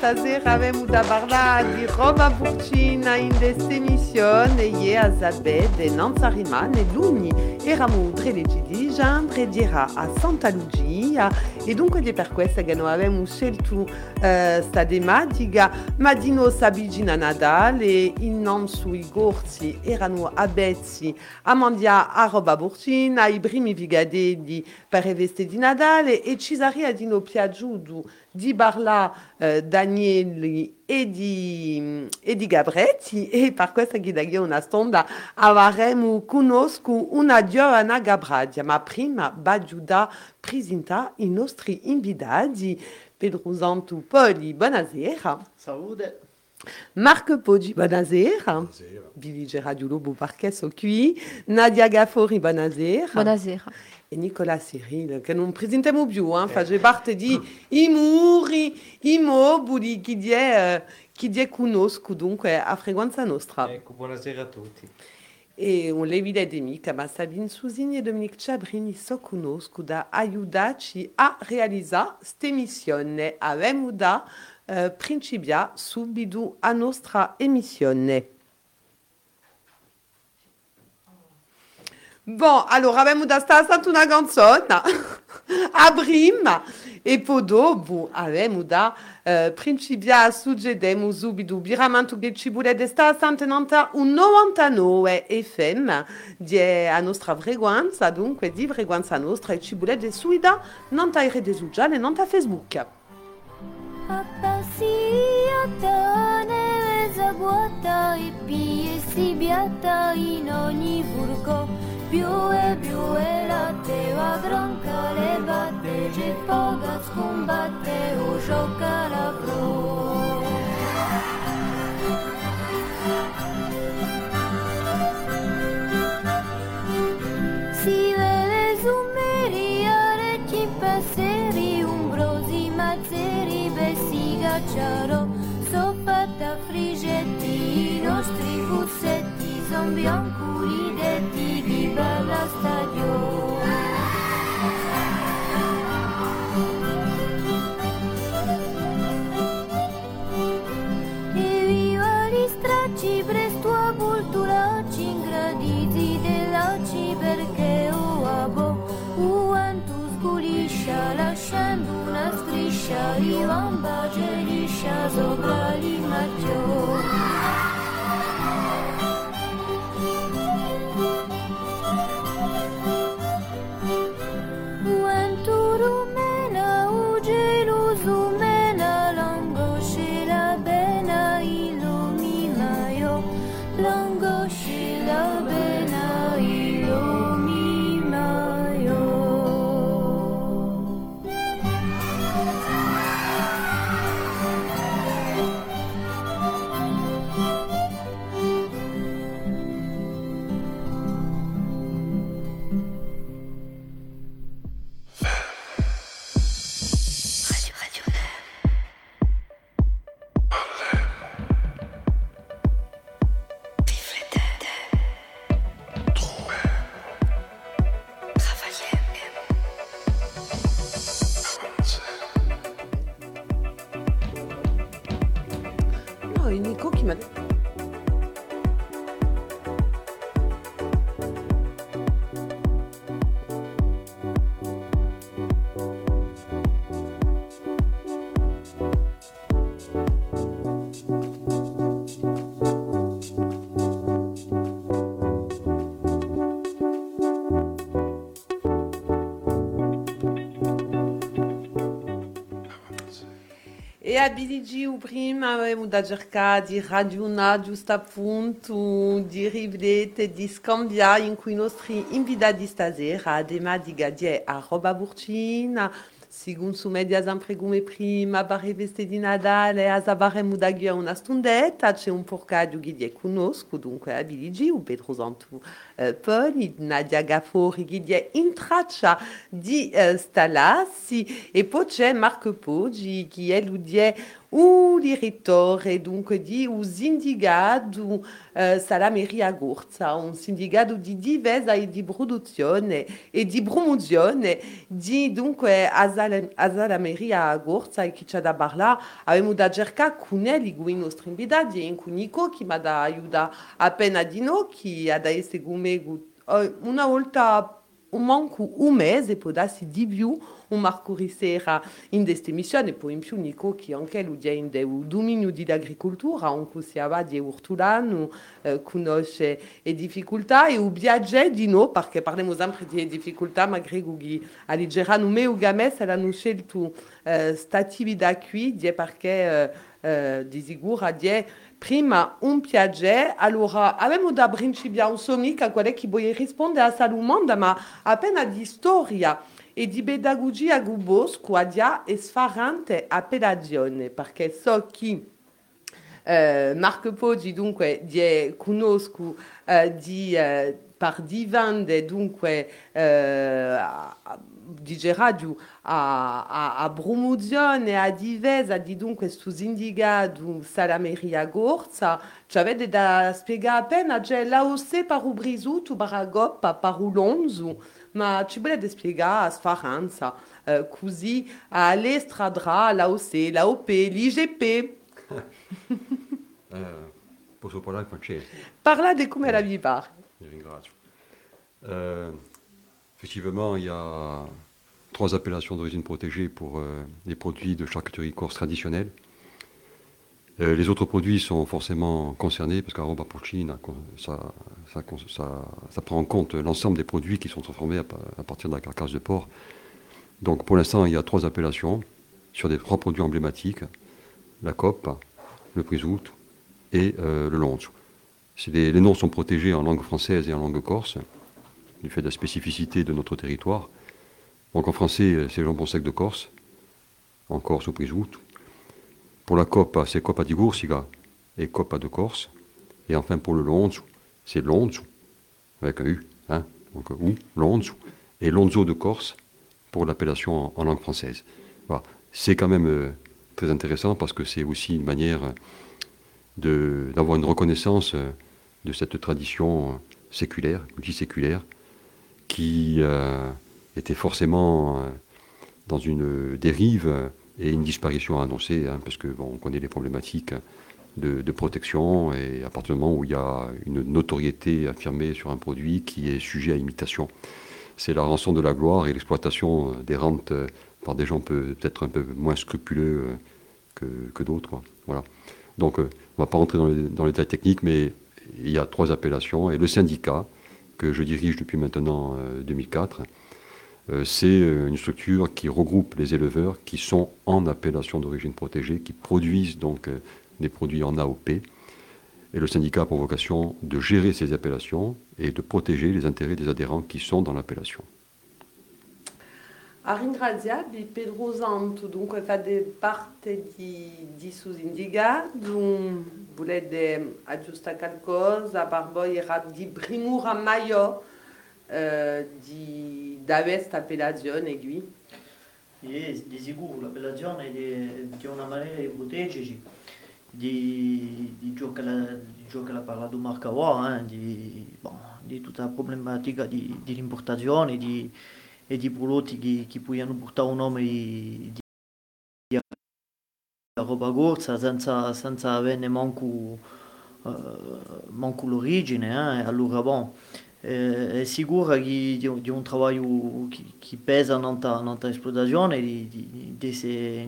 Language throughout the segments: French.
stasera avem da parla di roba burcina in questa emissione e a Zabed non rimane luni eravamo tre leggi di Gendre dirà a Santa Lucia e dunque di per questo che noi abbiamo scelto uh, sta tematica ma di noi sabigina Nadal in non sui gorsi erano abezzi a mandia a roba burcina i primi vigadelli per riveste di Nadale e ci sarebbe di noi piaciuto di parla eh, Danieli e di, e di Gabretti e per questa che da una stonda avremo conosco una Gabradia ma prima bagiuda presenta i nostri invitati Pedro Santo Poli, buonasera Salute Marc Poggi, buonasera. Buonasera. Billy Radio Lobo Parquet qui. Nadia Gaffori, buonasera. Buonasera. E Nicola Cyril, che non presentiamo più, eh, fa parte di i muri, i mobili, chi di, eh, chi di conosco dunque a frequenza nostra. Ecco, buonasera a tutti. E un levide di mica, ma Sabine Susini e Dominique Ciabrini so conosco da aiutarci a realizzare questa missione. Avemo da uh, principia subito a nostra emissione. Bon, allora abbiamo da a prima e poi dopo abbiamo da uh, principia suggedemo subito biramento che ci volete stare santenanta un 99 FM di a nostra frequenza, dunque di frequenza nostra e ci volete suida non ta rete sociale, non ta Facebook. Zaguata e pie si biata in ogni furco più e più e la teva gronca le batte c'è poca scombatte o gioca la pro si vede zummeriare ci passeri umbrosi mazzeri bessi gacciaro soffata frigetti i nostri fussetti son biancuri detti di bella stagione. Viva stracci presto a culturacci ingraditi dell'acci perché o abo uantu sguliscia lasciando una striscia di geliscia nas obrali macią. E Biligi o prima avevamo da cercare di ragionare giusto appunto, di riflettere, di scambiare in cui i nostri invitati stasera, ademma di gadie a roba burcina, secondo su media sempre come prima, barre veste di Nadale, a zabaremo da ghia una stundetta, c'è un porcadio che die conosco, dunque a Biligi, o Pedro Santu eh, Poli, Nadia Gaffori che die in traccia di eh, Stalassi, e poi c'è Marco Poggi è o direttore dunque di un sindacato eh, Salameria Gurza, un sindacato di difesa e di produzione e di promozione di dunque a, Sal- a e chi c'è da parlare abbiamo da cercare con i nostri invitati e con Nico che mi ha aiutato appena di noi che ha essere con una volta manco un mese può darsi di più un Marco Rissera in queste missioni, poi in più Nico che anche lui è in un dominio dell'agricoltura, anche se va di ortolano, eh, conosce le difficoltà e un viaggio di noi, perché parliamo sempre di difficoltà, ma credo che all'Igerano me o Games hanno scelto eh, questa attività qui, perché eh, eh, di sicuro è prima un piacere, allora abbiamo da principiare un somica, quello che vuole rispondere a questa domanda, ma appena di storia e di pedagogia Gubosco adia è sfarante a pelagione, perché so che eh, Marco Poggi dunque di, conosco eh, di, eh, par divande dunque eh, di radio a, a, a promozione a divesa di dunque su indicato salameria gorza c'avete da spiegare appena c'è l'AOC par un brisuto par a goppa par un lonzo ma ci volete spiegare a Sfaranza eh, così all'estradra, l'AOC, l'AOP, l'IGP. eh, posso parlare francese? Parlate come la vi pare. Je ringrazio. Euh, effectivement, il y a trois appellations d'origine protégée pour euh, les produits de charcuterie corse traditionnelle. Euh, les autres produits sont forcément concernés parce qu'Aroba Porcina, ça, ça, ça, prend en compte l'ensemble des produits qui sont transformés à, partir de la carcasse de porc. Donc pour l'instant, il y a trois appellations sur des trois produits emblématiques la cope, le prisout et euh, le longe. Les, noms sont protégés en langue française et en langue corse, du fait de la spécificité de notre territoire. Donc en français, c'est jambon sec de Corse, en Corse au prisout, pour la Coppa, c'est Coppa di Gursiga et Coppa de Corse. Et enfin, pour le Lonzo, c'est Lonzo, avec un U, hein, donc ou, Lonzo, et Lonzo de Corse pour l'appellation en, langue française. Voilà. C'est quand même euh, très intéressant parce que c'est aussi une manière d'avoir une reconnaissance euh, de cette tradition euh, séculaire, multiséculaire, qui euh, était forcément dans une dérive et une disparition annoncée, hein, parce que bon, on connaît les problématiques de, protection et à partir du moment où il y a une notoriété affirmée sur un produit qui est sujet à imitation. C'est la rançon de la gloire et l'exploitation des rentes par des gens peut-être un peu moins scrupuleux euh, que, d'autres. Voilà. Donc euh, on ne va pas rentrer dans les, dans les détails techniques, mais il y a trois appellations et le syndicat que je dirige depuis maintenant 2004 euh, euh, c'est euh, une structure qui regroupe les éleveurs qui sont en appellation d'origine protégée, qui produisent donc euh, des produits en AOP. Et le syndicat a pour vocation de gérer ces appellations et de protéger les intérêts des adhérents qui sont dans l'appellation. Eh, di questa appellazione qui? Yes, di sicuro, l'appellazione è una maniera di proteggerci di, di ciò che l'ha parlato Marcawa, eh, di, bon, di tutta la problematica di, di l'importazione di, e di prodotti che, che possono portare un nome di, di roba corsa senza, senza averne manco, uh, manco l'origine. Eh, allora, bon, è sicuro che di, di un lavoro che, che pesa nella esplotazione di, di, di,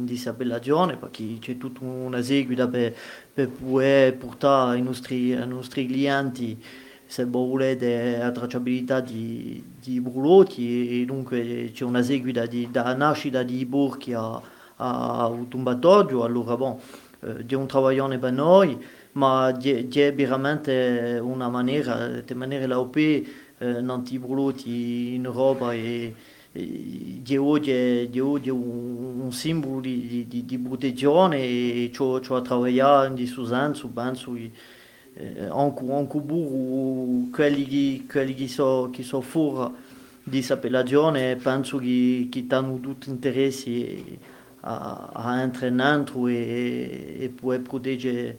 di appellazione perché c'è tutta una seguita per, per poter portare ai nostri, ai nostri clienti se volete la tracciabilità di, di prodotti e dunque c'è una seguita di, da nascita di borchi a, a, un tumbatoggio allora bon, eh, è un lavoro per noi ma c'è veramente una maniera, di maniera l'OP eh, non ti bruti in roba e, di oggi è, oggi un, simbolo di, di, di protezione e ciò, ciò a lavorare in Susanzo, penso eh, anche, anche burro, quelli, quelli che sono so fuori di questa appellazione penso che, che hanno tutti interessi a, a entrenando e, e può proteggere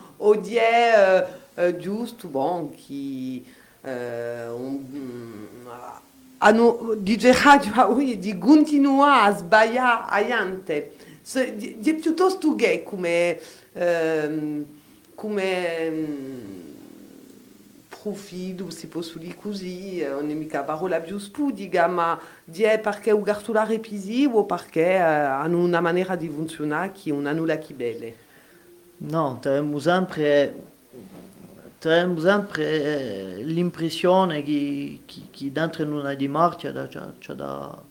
o è eh, giusto, bon, chi... Eh, un, hanno dice radio di continua a sbagliare aiante. È piuttosto gay come, ehm, come profilo, si posso dire così, mica parola più spudica, ma è perché il gartolare è pisivo o perché hanno una maniera di funzionare che non hanno la belle. No, abbiamo sempre sempre l'impressione che, che, che dentro una dimarca c'è, c'è, da,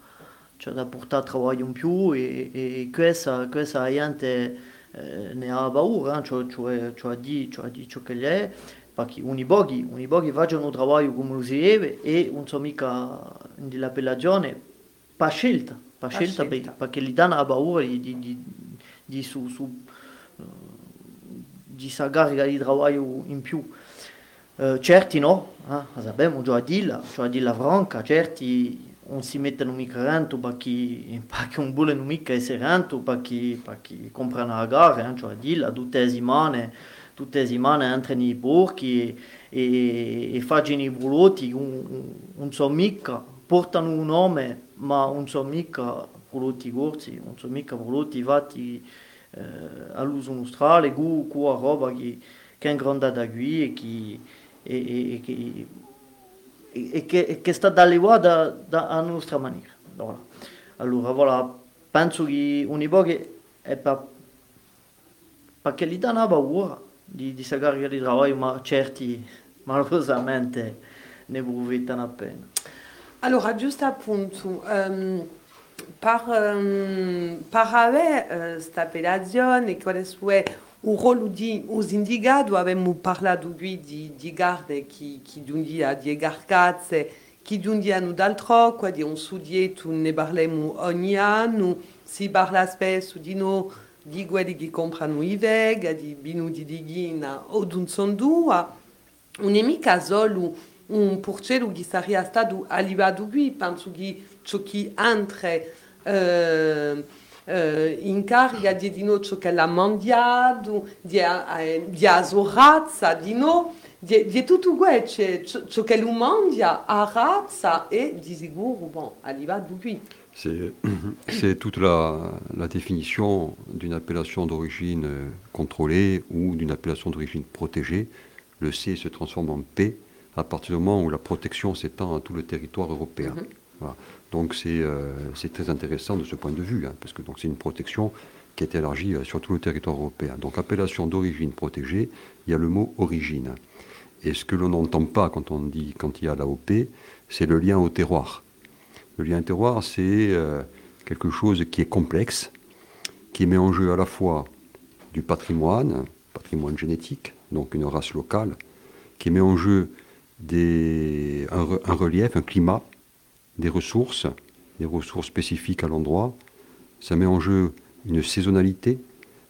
c'è da portare lavoro in più e, e questa, questa gente eh, ne ha paura, cioè, cioè, cioè, di, cioè di ciò che è, perché ogni boghi, ogni boghi facciano un lavoro come lo si deve e non so mica dell'appellazione per scelta, per scelta, scelta. perché gli danno la paura di, di, di, di su, su di sa carica di lavoro in più. Uh, certi no, eh? sappiamo già a dirla, già a dirla franca, certi non si mettono mica rento perché, perché non vogliono mica essere rento, perché, perché comprano la gara, eh? cioè a dirla, tutte le settimane, tutte le settimane entrano i porchi e, e, fanno i volotti, non so mica, portano un nome, ma non so mica prodotti corsi, non so mica prodotti fatti à l'ouzo austral e go ko a roba qu'un grand adagui e qui e che sta dalle da, da, da a nostra maniera voilà. allora voilà penso che ogni volta è per perché lì da una paura di, di sagare di lavoro ma certi malosamente ne approfittano appena allora giusto appunto um... per avere questa operazione, quale sue o rolo di abbiamo parlato qui di, di gare che, che di un dia di garcazze che di un dia hanno d'altro quindi un studietto ne parliamo ogni anno si parla spesso di noi di quelli che comprano i vega di di o d'un son due non è solo un porcello che sarebbe stato arrivato qui penso che ciò che entra eh, in carica di dinoccio che l'ha mangiato, di, eh, di razza, di no, di, di tutto questo, ciò che lui mangia a razza e di sicuro, bon, arriva qui. C'est toute la, la définition d'une appellation d'origine contrôlée ou d'une appellation d'origine protégée. Le C se transforme en P à partir du moment où la protection s'étend à tout le territoire européen. Mm -hmm. voilà. Donc euh, c'est très intéressant de ce point de vue, hein, parce que c'est une protection qui est élargie euh, sur tout le territoire européen. Donc appellation d'origine protégée, il y a le mot origine. Et ce que l'on n'entend pas quand on dit quand il y a l'AOP, c'est le lien au terroir. Le lien au terroir, c'est euh, quelque chose qui est complexe, qui met en jeu à la fois du patrimoine, patrimoine génétique, donc une race locale, qui met en jeu des, un relief, un climat, des ressources, des ressources spécifiques à l'endroit. Ça met en jeu une saisonnalité.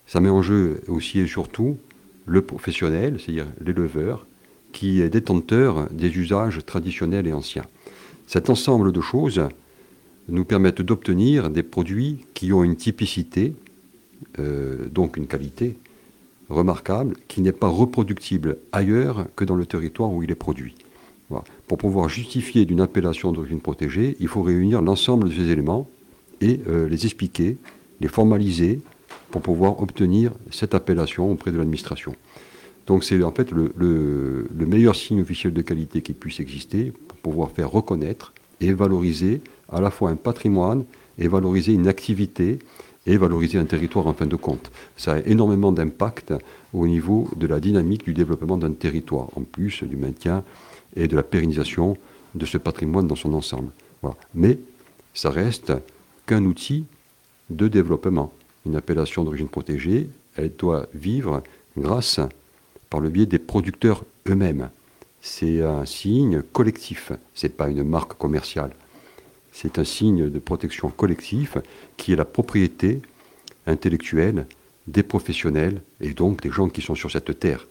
Ça met en jeu aussi et surtout le professionnel, c'est-à-dire l'éleveur, qui est détenteur des usages traditionnels et anciens. Cet ensemble de choses nous permettent d'obtenir des produits qui ont une typicité, euh, donc une qualité remarquable, qui n'est pas reproductible ailleurs que dans le territoire où il est produit. Pour pouvoir justifier d'une appellation d'origine protégée, il faut réunir l'ensemble de ces éléments et euh, les expliquer, les formaliser pour pouvoir obtenir cette appellation auprès de l'administration. Donc c'est en fait le, le, meilleur signe officiel de qualité qui puisse exister pour pouvoir faire reconnaître et valoriser à la fois un patrimoine et valoriser une activité et valoriser un territoire en fin de compte. Ça a énormément d'impact au niveau de la dynamique du développement d'un territoire, en plus du maintien et de la pérennisation de ce patrimoine dans son ensemble. Mais ça reste qu'un outil de développement. une appellation d'origine protégée, elle doit vivre grâce, par le biais des producteurs eux-mêmes. C'est un signe collectif, ce n'est pas une marque commerciale. C'est un signe de protection collectif qui est la propriété intellectuelle des professionnels et donc des gens qui sont sur cette terre.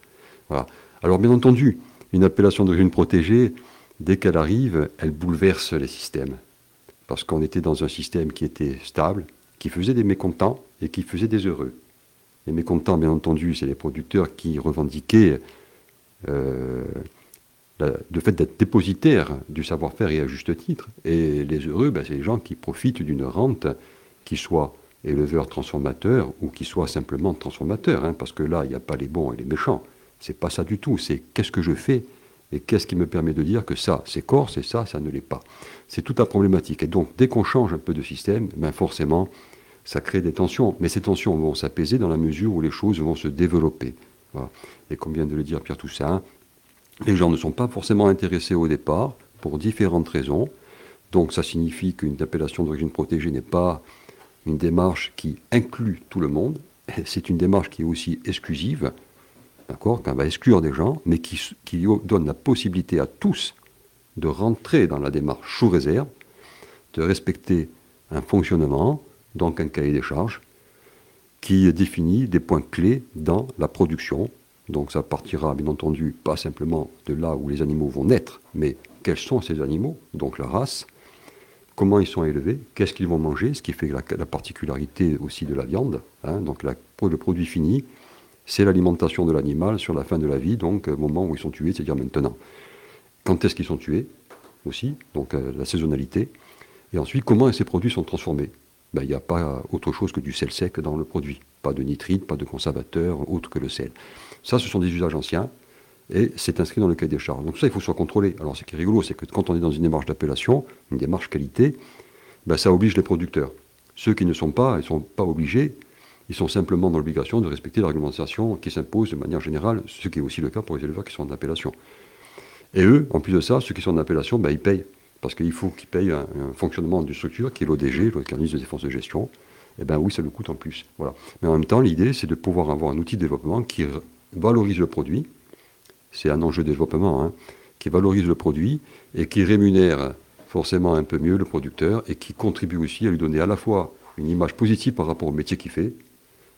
Alors bien entendu, une appellation d'origine protégée, dès qu'elle arrive, elle bouleverse les systèmes. Parce qu'on était dans un système qui était stable, qui faisait des mécontents et qui faisait des heureux. Les mécontents, bien entendu, c'est les producteurs qui revendiquaient euh, le fait d'être dépositaires du savoir-faire et à juste titre. Et les heureux, ben, c'est les gens qui profitent d'une rente qui soit éleveur transformateur ou qui soit simplement transformateur, hein, parce que là, il n'y a pas les bons et les méchants. C'est pas ça du tout. C'est qu'est-ce que je fais et qu'est-ce qui me permet de dire que ça, c'est corps, c'est ça, ça ne l'est pas. C'est toute la problématique. Et donc, dès qu'on change un peu de système, ben forcément, ça crée des tensions. Mais ces tensions vont s'apaiser dans la mesure où les choses vont se développer. Et comme vient de le dire Pierre Toussaint, les gens ne sont pas forcément intéressés au départ pour différentes raisons. Donc ça signifie qu'une appellation d'origine protégée n'est pas une démarche qui inclut tout le monde. C'est une démarche qui est aussi exclusive, d'accord, qu'on va exclure des gens, mais qui, qui donne la possibilité à tous de rentrer dans la démarche sous réserve, de respecter un fonctionnement, donc un cahier des charges, qui définit des points clés dans la production. Donc ça partira bien entendu pas simplement de là où les animaux vont naître, mais quels sont ces animaux, donc la race, comment ils sont élevés, qu'est-ce qu'ils vont manger, ce qui fait la, particularité aussi de la viande. Hein. donc le produit fini, c'est l'alimentation de l'animal sur la fin de la vie, donc au moment où ils sont tués, c'est-à-dire maintenant. Quand est-ce qu'ils sont tués aussi, donc euh, la saisonnalité, et ensuite comment ces produits sont transformés? Ben, il n'y a pas autre chose que du sel sec dans le produit. Pas de nitrite, pas de conservateur, autre que le sel. Ça, ce sont des usages anciens, et c'est inscrit dans le cahier des charges. Donc ça, il faut soit contrôlé. Alors ce qui est rigolo, c'est que quand on est dans une démarche d'appellation, une démarche qualité, ben, ça oblige les producteurs. Ceux qui ne sont pas, ils ne sont pas obligés, ils sont simplement dans l'obligation de respecter la réglementation qui s'impose de manière générale, ce qui est aussi le cas pour les éleveurs qui sont en appellation. Et eux, en plus de ça, ceux qui sont en appellation, ben, ils payent parce qu'il faut qu'ils payent un, fonctionnement d'une structure qui est l'ODG, l'organisme de défense de gestion. Eh bien oui, ça le coûte en plus. Voilà. Mais en même temps, l'idée, c'est de pouvoir avoir un outil de développement qui valorise le produit. C'est un enjeu de développement, hein, qui valorise le produit et qui rémunère forcément un peu mieux le producteur et qui contribue aussi à lui donner à la fois une image positive par rapport au métier qu'il fait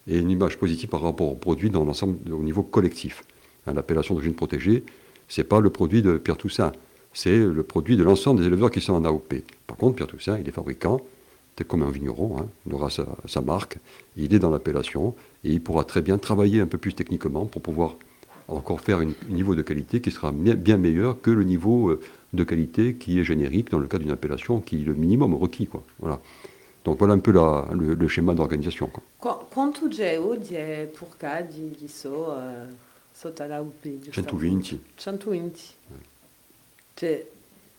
et une image positive par rapport au produit dans l'ensemble au niveau collectif. L'appellation d'origine protégée, ce n'est pas le produit de Pierre Toussaint c'est le produit de l'ensemble des éleveurs qui sont en AOP. Par contre, Pierre Toussaint, il est fabricant, c'est comme un vigneron, hein. il aura sa, marque, il est dans l'appellation, et il pourra très bien travailler un peu plus techniquement pour pouvoir encore faire un niveau de qualité qui sera bien meilleur que le niveau euh, de qualité qui est générique dans le cas d'une appellation qui est le minimum requis. Quoi. Voilà. Donc voilà un peu le, schéma d'organisation. Quanto de pour di, di so, uh, sotto l'AOP? 120. 120. Cioè,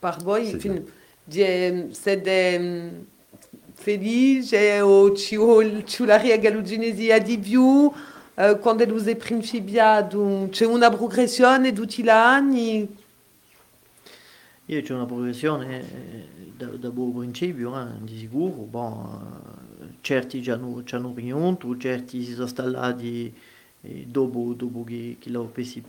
par voi, sì, fin, de, siete felice o ci, ci la riagaluginesi a di più eh, quando vous è principiato? C'è una progressione anni? Io c'è una progressione eh, da, da buon principio, eh, di sicuro. Bon, certi ci hanno, raggiunto, certi si sono installati eh, dopo, dopo che, che l'OP si,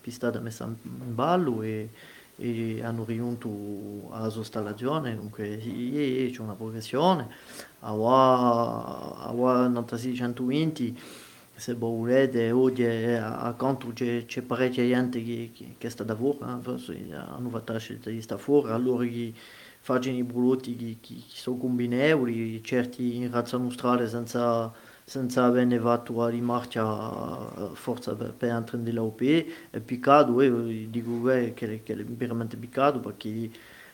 è stata messa in ballo e, e hanno raggiunto la sua installazione, dunque sì, c'è una progressione, a 9620 se volete oggi accanto c'è, c'è parecchia gente che, che, che sta da fuori, eh? hanno fatto scelta di stare fuori, allora che facciano i prodotti che, sono combinevoli, certi in razza nostrale senza senza avere fatto la rimarcia forza per, per entrare nell'OP è piccato e dico eh, che, che è veramente piccato perché,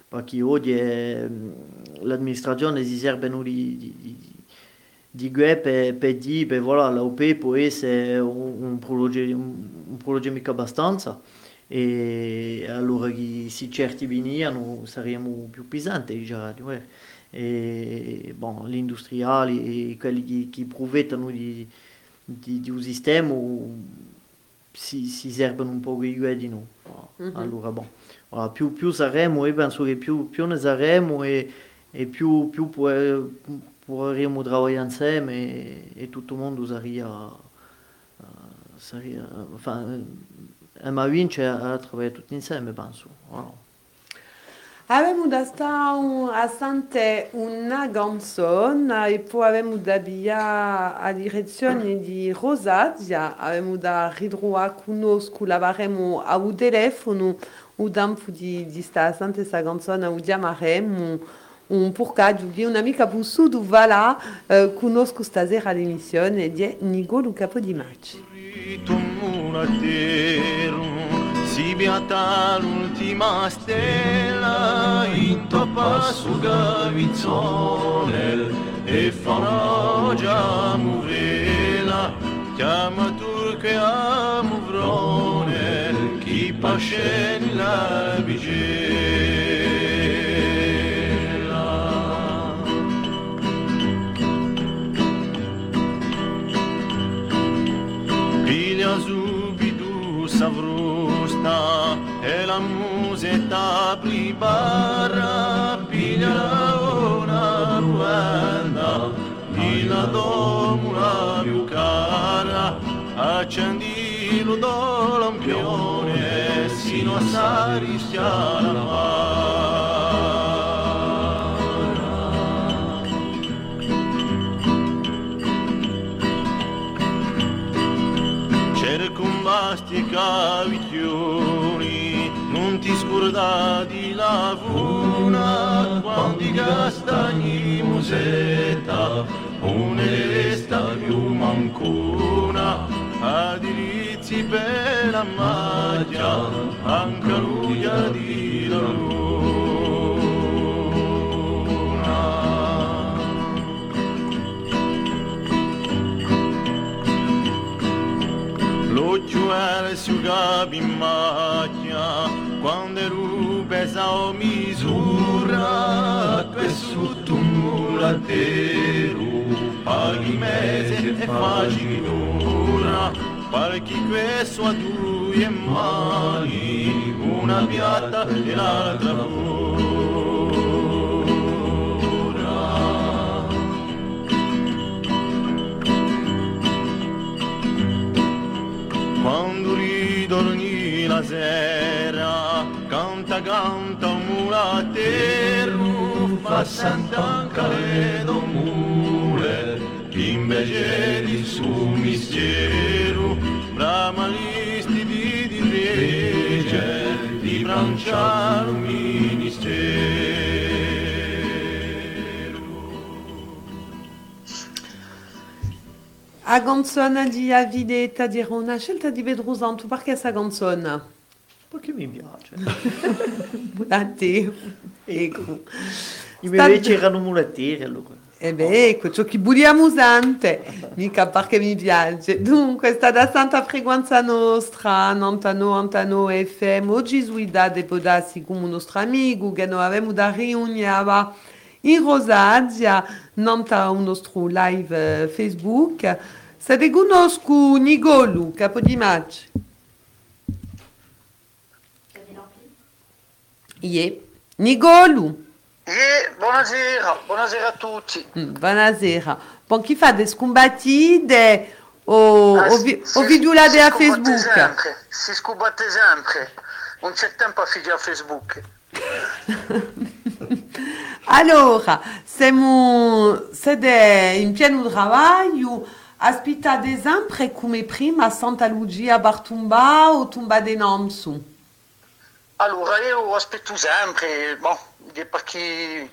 perché oggi è, l'amministrazione si serve di, di, di per, per dire che voilà, l'OP può essere un, un progetto mica abbastanza e allora che se certi venivano saremmo più pesanti già. e bon, gli industriali e quelli che, profittano di, di, di, un sistema si, si servono un po' di di noi. Mm-hmm. Allora, bon, voilà, più, più saremo, io penso che più, più ne saremo e, e più, più può, pourriamo lavorare insieme e, e tutto il mondo sarebbe, uh, sarebbe enfin, Emma vince a lavorare tutti insieme, penso. Voilà. Avem da un, a Sante una canzone e poi avem da via a direzione di Rosadia, avem da ridroa conosco, lavaremo a un telefono, o tempo di, di sta a Sante sa canzone, o chiamaremo un porcaggio di un'amica bussudo va là, eh, conosco stasera l'emissione di Nigolo Capo di Maci. Si beata l'ultima stella su s'avrusta e la musetta pribara piglia una ruenda e la domula più cara accendilo do lampione sino a saristia la mara ricordati la funa quando i castagni musetta un'esta più mancuna adirizzi per la maglia anche lui di luna. Lo giuare su gabi maglia Misura questo mizura pe sutumul ateru palimese e facinura Parchi questo a due mani, una piatta e l'altra pura. Quando ridorni la sera, canta canta un mulatero, fa sant'anca le domule, invece di suo mistero, bramalisti di di rege, di branciare ministero. A canzone di Avidetta di una scelta di Vedrusanto, perché mi piace. A te. Ecco. I miei invece erano mulattieri allora. E beh, ecco, ciò che vogliamo usante, mica perché mi piace. Dunque, sta da Santa Frequenza Nostra, Nantano, Antano FM, oggi suida de podassi come nostro amico, che noi avevamo da riuniava in Rosadia, nanta un nostro live eh, Facebook. Se te conosco Nigolu, capo di match. Yeah. Nigolu. Eh, buonasera, buonasera a tutti. Mm, Buonasera. Bon, chi fa des scombattite o, Ah, o, vi- si- o videolate si a scubatte Facebook? sempre, si scubatte sempre. Non c'è tempo a figli a Facebook. Allora, siamo siete in pieno lavoro, aspettate sempre come prima a Santa Lucia Bartumba o Tumba de Namsu? Allora, io aspetto sempre, di perché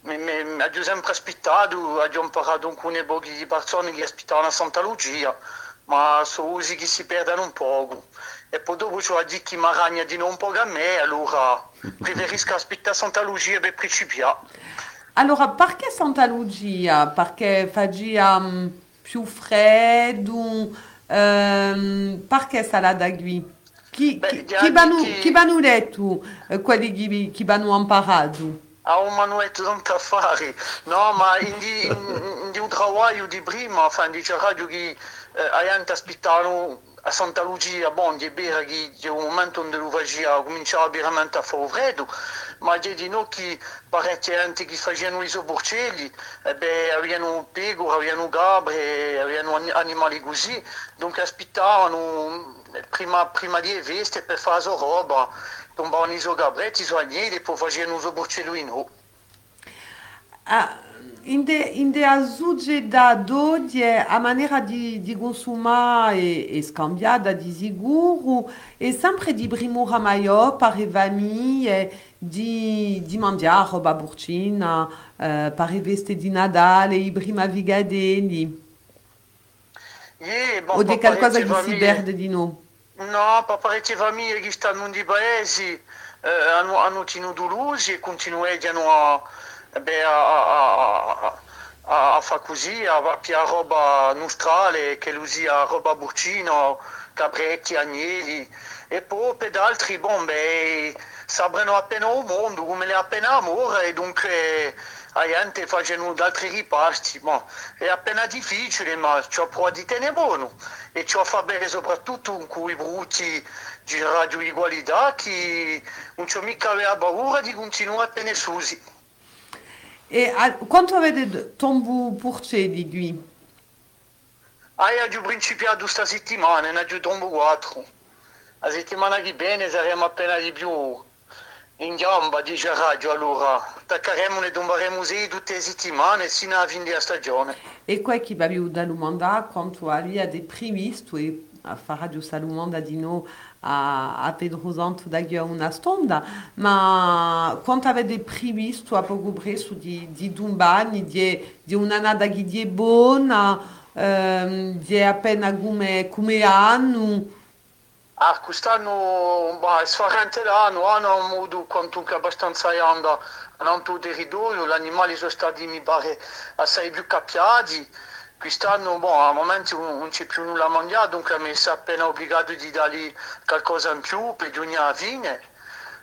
mi, mi, ho sempre aspettato, ho imparato con le poche persone che aspettavano a Santa Lucia, ma sono cose che si perdono un poco. E poi dopo c'ho a dire che mi ragna di non un po' a me, allora preferisco aspettare Santa Lucia per principiare. Allora, perché Santa Lucia? Perché faccia um, più freddo? Um, perché salada qui? Chi, Beh, chi, chi, vanno, abiti- chi vanno detto eh, quelli che, che vanno imparato? Ha un manuetto tanto a fare, no, ma in, di, in, in un lavoro di prima, enfin, di radio che eh, aiante aspettavano a Santa Lucia, bon, di bere che c'è un momento dove l'uvagia cominciava veramente a fare freddo, ma c'è di noi che parecchi gente che facevano i soborcelli, e beh, avevano pecore, avevano gabre, avevano an- animali così, dunque aspettavano prima, prima di per fare la roba, tombavano i gabretti, i e poi facevano. Ah, de, de da a maneira consumar e, e scambiada di sicuro e sempre di brimura maior pare vami e di, di mangiare roba burcina eh, pare veste di Nadal e i prima vigadelli Yeah, bon, o di pa qualcosa parecchie che si famiglie- perde di noi. No, pa parecchie famiglie che stanno in paesi eh, hanno, hanno tenuto luci e continuano a, eh beh, a, a, a, fare così, a pigliare roba nostrale, che usia roba burcino, caprecchi, agnelli. E poi per altri, bon, beh, saprano appena il mondo, come le appena amore, dunque la gente facendo altri ripasti. Ma è appena difficile, ma ci ho provato di tenere buono e ci fa bene soprattutto con quei brutti di radio di qualità che non c'ho mica aveva paura di continuare a tenere susi. E a, quanto avete tombu porcelli qui? Ah, io ho principiato questa settimana, ne ho tombo 4. La settimana che viene saremo appena di più in gamba, dice radio, allora. Attaccheremo e tomberemo sì tutte le settimane sino alla fine della stagione. E qua va più da Lumanda quanto a de previsto e a Radio Salumanda di no a, a Pedro Santo da una stonda, ma quanto avete previsto a poco di, di Dumbani, di, di che di ehm, appena come, come anno, Ah, quest'anno bah, è sfarente l'anno, hanno un modo quantunque abbastanza grande, po' territorio, gli animali sono stati, mi pare, assai più capiati. Quest'anno, boh, al momento non c'è più nulla a mangiare, dunque mi sono appena obbligato di dargli qualcosa in più per ogni fine.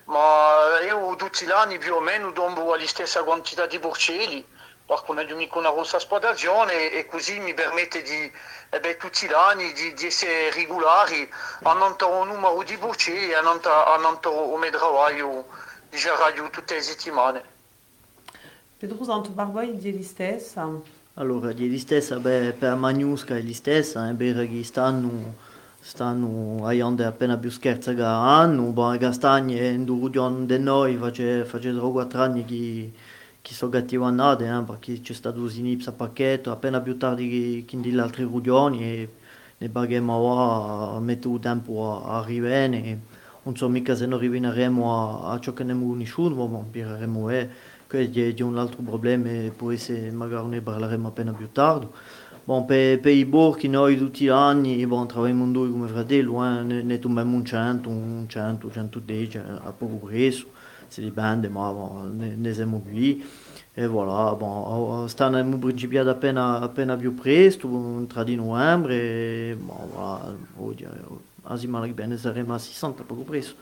Ma io tutti gli anni più o meno dombo la stessa quantità di porcelli, qualcuno di un'icona rossa squadrazione e così mi permette di, eh beh, tutti gli anni di, di, essere regolari a non trovare un numero di voci e a non, a un lavoro di radio tutte le settimane. Pedro Santo Santobarboy di stessa? Allora, di listessa, beh, per Magnusca è listessa, è eh, vero che stanno stanno aiando appena più scherza che hanno, ma Castagne è un duro di noi, facevano 4 anni che sono cattivo andate, eh, perché c'è stato un sinipsa pacchetto, appena più tardi che, negli altri rugioni e ne paghiamo a mettere tempo a, a arrivare, e non so mica se non arriveremo a, a ciò che abbiamo conosciuto, ma pireremo è che c'è un altro problema e può essere magari ne parleremo appena più tardi. Bon, per, per i borchi noi tutti gli anni bon, travagliamo noi come fratelli, eh, ne, ne un 100, un 100, 110 a poco preso, dipende, ma bon, ne, siamo qui. E voilà, bon, stanno abbiamo principiato appena, appena più presto, tra di novembre, e bon, voilà, la settimana che viene saremo a 60 poco presto,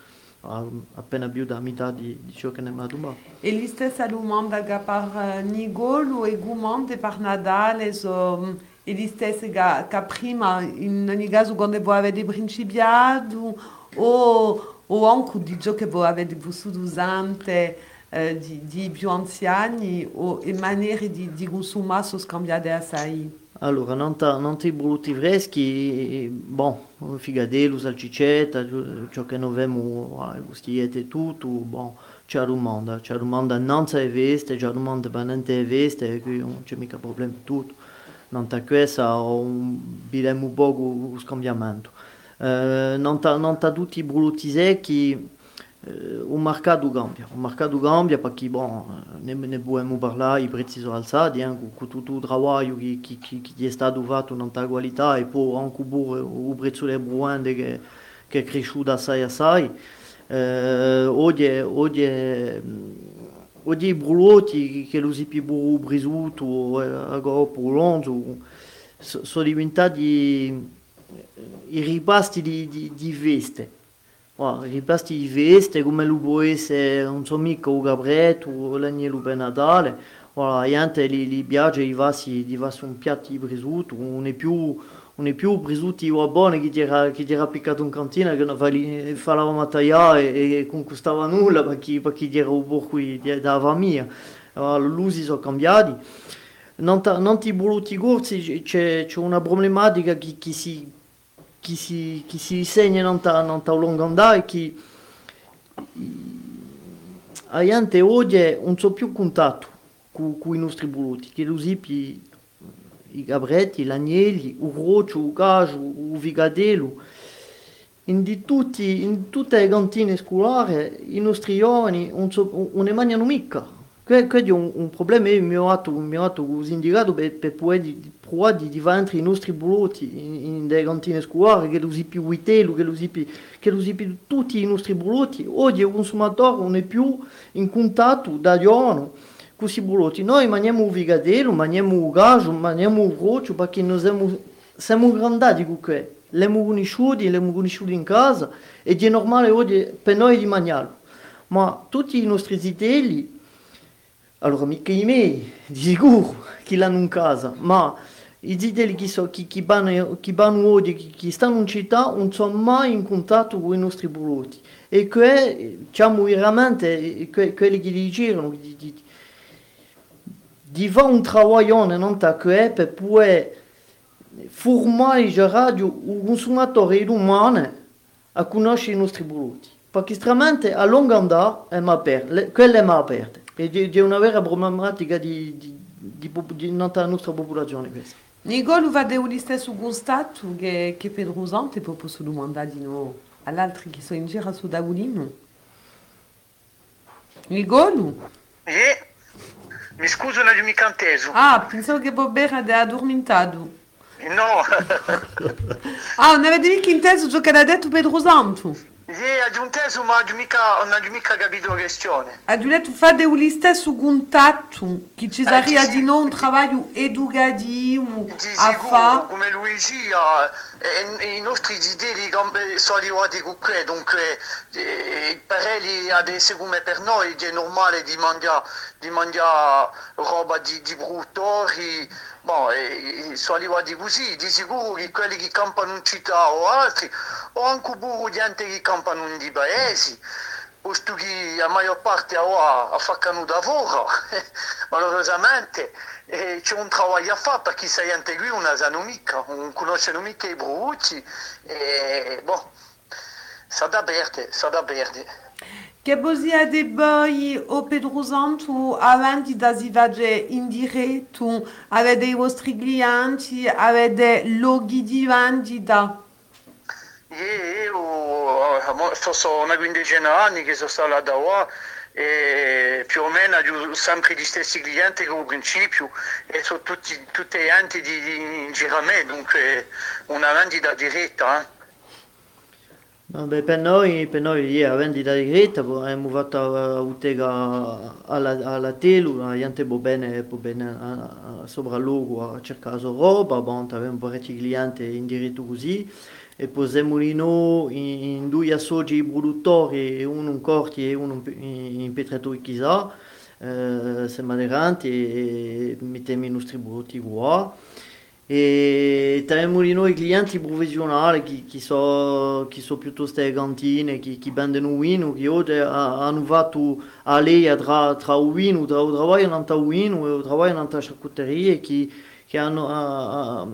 appena più da metà di, di ciò che ne tombato. E gli stessi alumanda che per Nigolo e Gumante per Nadale, so, e gli stessi che prima, in ogni caso, quando voi avete principiato, o, o anche di ciò che voi avete vissuto usante eh, di, di più anziani, o in maniere di, di consumare sono scambiate assai. Allora, non, ta, non ti brutti freschi, bon, figadello, salcicetta, ciò che noi abbiamo, eh, gustigliette e tutto, bon, c'è la domanda, c'è la domanda non c'è veste, c'è la domanda non veste, e qui non c'è mica problema tutto. Non c'è questo, bigliamo un po' con scambiamento. Tutti i brutti secchi, eh, un mercato cambia, un mercato cambia perché bon, ne, ne possiamo parlare, i prezzi sono alzati, eh, con, con tutto il lavoro che, che, che, che è stato fatto in alta qualità e che è cresciuto assai assai. I brulotti che lo si più brisuto, agora per l'onzo, so- sono diventati i ripasti di, di, di veste. Guarda, i ripasti di veste come lo può essere, non so mica, un capretto, o l'agnello per Natale. Guarda, la gente li, li piace, gli va, si, gli va su un piatto di prosciutto, non è più non è più presuti o buone che ti era, piccato in cantina che non faceva tagliare e, e conquistava nulla perché, perché ti era un po' qui dava mia allora l'usi sono cambiati non, non ti voluti corsi c'è, c'è una problematica che, che si che si, che si segna non ta, non ta lungo andare che a gente oggi non so più contatto con, con i nostri voluti che lo sipi i gabretti, l'agnelli, il roccio, il gaggio, il vigadello. In, tutti, in tutte le cantine scolari i nostri giovani non, so, ne mangiano mica. Questo è un, un problema che mi ha dato indicato per, per poter provare di diventare i nostri brutti in, in cantine scolari, che lo si più vitello, che lo si più, che lo si più tutti i nostri brutti. Oggi il consumatore non è più in contatto da giorno questi bulotti. Noi mangiamo il vigadello, mangiamo il gaggio, mangiamo il roccio perché noi siamo, siamo grandati con questo. L'abbiamo conosciuti, l'abbiamo conosciuti in casa ed è normale oggi per noi di mangiarlo. Ma tutti i nostri zitelli, allora mica i miei, di sicuro, che l'hanno in casa, ma i zitelli che, so, che, vanno, che vanno oggi, che, stanno in città, non sono mai in contatto con i nostri bulotti. E che, diciamo, veramente, quelli che li girano, di, di, di fa un lavoro non che per poter formare il consumatore umano a conoscere i nostri prodotti. Perché estremamente a lungo andare è mal aperto, quella è mal aperta. Ed è una vera problematica di, di, di, di nostra popolazione questa. Nicolo va de lo stesso gustato che, che Pedro Zante poi posso domandare di nuovo all'altro che sono in giro su Daulino. Nicolo? Eh? Mi scuso, non mi canteso. Ah, pensavo che Bobber era addormentato. No. ah, non avete mica inteso ciò che ha detto Pedro Santo? Sì, ho inteso, ma non mica, non ho mica capito la questione. Ha detto fate lo stesso contatto che ci sarebbe di non un lavoro educativo a fare. Come Luigi, eh, i nostri idee sono arrivati con questo, dunque eh, lei adesso come per noi è normale di mangiare, di mangiare roba di, di brutto, Bon, e, sono arrivati così, di sicuro che quelli che campano in città o altri, o anche pure gente che campano in dei paesi, posto che la maggior parte ora fanno lavoro, malorosamente, c'è un lavoro a fare perché questa gente qui non sanno mica, non conoscono mica i brutti, e bon, sa da perdere, sa da perdere. Che posia de boi o Pedro Santo avanti da zivage indiretto, avete i vostri clienti, avete loghi di vendita? Io sono una quindicina d'anni che sono stato da qua e più o meno ho sempre gli stessi clienti come principio e sono tutti, tutti clienti di, di in giro a me, dunque una vendita diretta. Eh. Vabbè, per noi, per noi yeah, la vendita diretta abbiamo fatto la bottega alla, alla telu, la gente va bene, va bene a, a, sopra luogo a cercare la roba, bon, abbiamo parecchi clienti in diretto così e posè molino in, in doi assoggi brutori e un un corti e un in petretoi chisa uh, eh, se maderanti e, e mettemi i nostri brutti qua. E tenem molino i clienti provisionali che, che sono che so piuttosto gantine che, che vendono un vino che oggi hanno fatto a lei tra, tra un vino tra un lavoro in un vino e un lavoro in un'altra charcuterie che, che hanno a, a,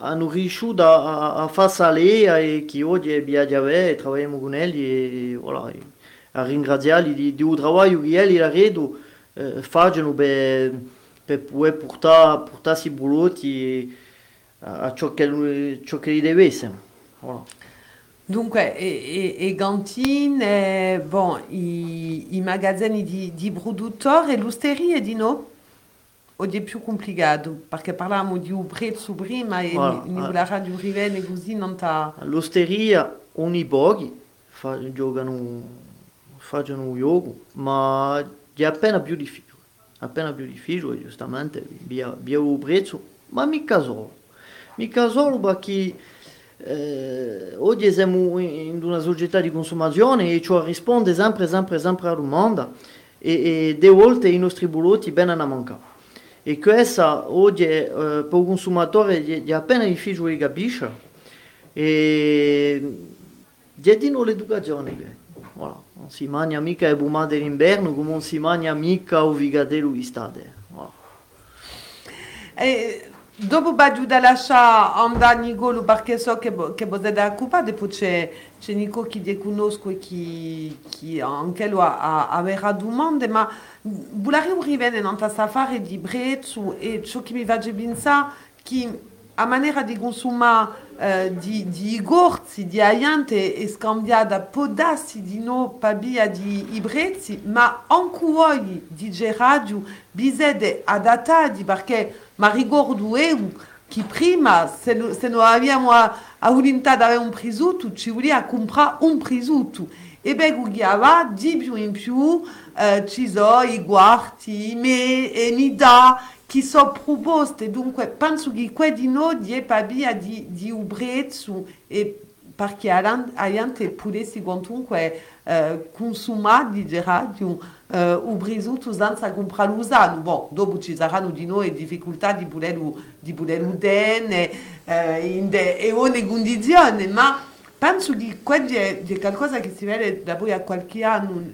hanno riuscito a, a fare salire e che oggi è viaggiare e lavoriamo con loro e voilà, a ringraziarli di, di un lavoro che loro, credo, eh, fanno per per poter portare, portarsi i bulotti a ciò che, ciò che gli deve essere. Voilà. Dunque, e, e, e cantine, bon, i, i magazzini di, di produttori e l'osteria di no? O è più complicato? Perché parlavamo di un prezzo prima e voilà. nella radio Rivene così non sta... L'osteria, ogni pochi fa, giocano, fanno gioco, ma è appena più difficile appena più difficile, giustamente, via, via il prezzo, ma mica solo. Mica solo perché eh, oggi siamo in una società di consumazione e ciò risponde sempre, sempre, sempre alla domanda e, e delle volte i nostri bulotti vengono a mancare. E, questa oggi eh, per il consumatore è appena difficile di capisce e dietro l'educazione voilà. non si mangia mica le bumate d'inverno come non si mangia mica il vigatello d'estate voilà. E dopo Badiou Dalasha anda Nigolo perché so che, che potete occupare, poi c'è, c'è Nico che ti conosco e che, che anche lui aveva domande, ma volare arrivare in un safari di brezzo e ciò che mi fa pensare che a maniera di consumare eh, di, di gorzi, di aiante è scambiata podassi di no pabia di ibrezzi, ma anche voi di geradio bisede adattati perché ma ricordo io che prima se, se non abbiamo a, a volontà di avere un prisuto ci voleva comprare un prisuto e di in più eh, me e mi dà dunque di noi di di, di ubrezzo e perché aiante potessi quantunque eh, consumare di geradio eh, o brisuto senza comprare usato. Bon, dopo ci saranno di noi difficoltà di poterlo, di poterlo tenere eh, in de, e ogni condizione, ma penso che quello è, è qualcosa che si vede da poi a qualche anno un,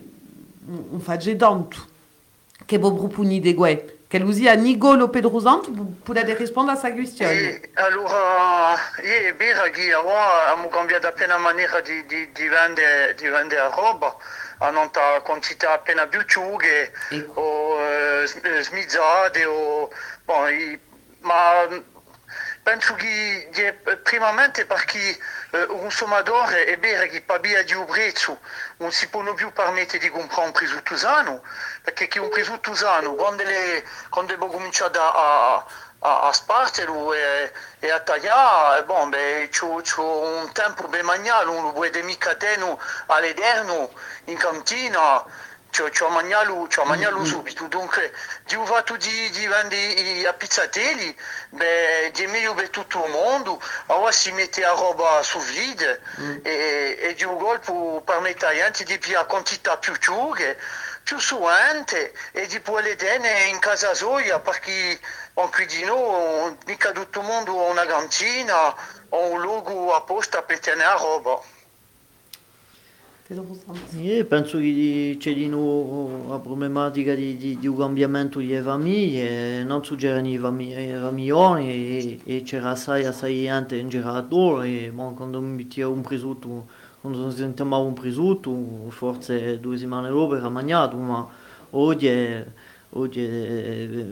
un fagge tanto che può guai. Che lo sia Nigolo Pedrosante potete rispondere a questa questione. Allora, è vero che abbiamo cambiato appena maniera di, di, di vendere, di vendere roba, hanno una quantità appena più ciughe Ecco. o eh, eh, smizzate o... Bon, i- ma penso che che primamente perché eh, un consumatore è vero che via di un prezzo non si può più permettere di comprare un preso tusano perché che un preso tusano quando, le, quando abbiamo cominciato a, a, a, a sparterù e, e, a tagliare, bon, beh, un tempo per mangiare, un buon demi cateno all'ederno in cantina c'ho, c'ho mangiato, c'ho mangiato subito. Dunque di un fatto di, di vendere i- a pizzatelli beh, è meglio per tutto il mondo ora si mette la roba su vide e, e di un colpo permette agli altri di più quantità più ciughe più suente e di poi le tenere in casa sua perché anche di noi mica tutto il mondo ha una cantina o un luogo apposta per tenere la roba. Io penso che c'è di nuovo la problematica di, di, di un cambiamento delle famiglie, non c'erano i famiglioni e, e c'era assai, assai gente in geratore e bon, quando mi metteva un prosciutto, quando sentiva un prosciutto, forse due settimane dopo era mangiato, ma oggi, è-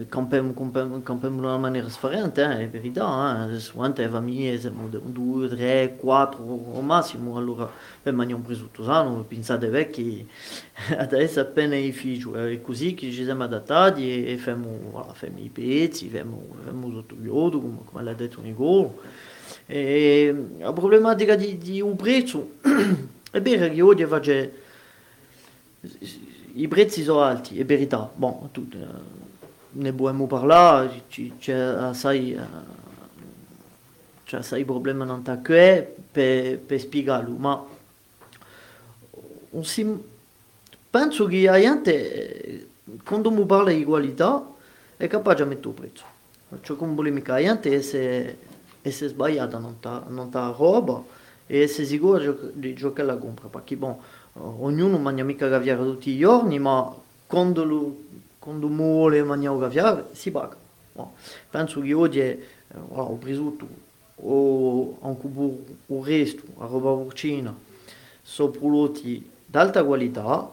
campiamo in una maniera differente, eh, è verità, eh. Le famiglie siamo due, tre, quattro al massimo, allora per mangiare un prosciutto sano, pensate vecchi, adesso appena i figli, così che ci siamo adattati e, e voilà, i pezzi, facciamo, facciamo l'iodo, come, come l'ha detto Nicolo. E la problematica di, di un prezzo è vero che oggi faccio, i prezzi sono alti, è verità, bon, tu, eh, ne possiamo parlare, ci- c'è assai, c'è assai problemi non per, per spiegarlo, ma si, penso che la gente, quando mi parla di qualità, è capace di mettere il prezzo. Cioè, come polemica, la gente se, se sbagliata, non ta, non ta roba, e essere sicura di la compra, ognuno mangia mica caviare tutti i giorni, ma quando, lo, quando vuole mangiare caviare si paga. Bon, penso che oggi eh, voilà, ho preso o anche il resto, la roba porcina, sono prodotti d'alta qualità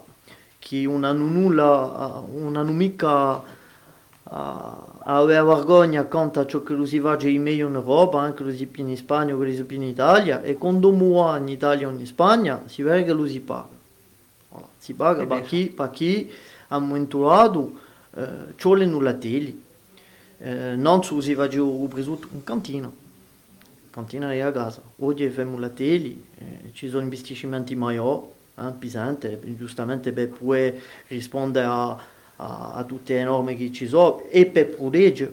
che non hanno nulla, non hanno mica a avere vergogna quanto a ciò che lo si fa in meglio in Europa, anche lo si fa in Spagna o che si fa in Italia, e quando muore in Italia o in Spagna si vede che lo si paga. Voilà, si paga È per chi, per chi ha montato eh, ciò le nullatelli. Eh, non si si fa il prosciutto in cantina, cantina di a casa. Oggi facciamo la tele, eh, ci sono investimenti maggiori, eh, pesanti, giustamente per poter rispondere a, a, a tutte le norme che ci sono e per proteggere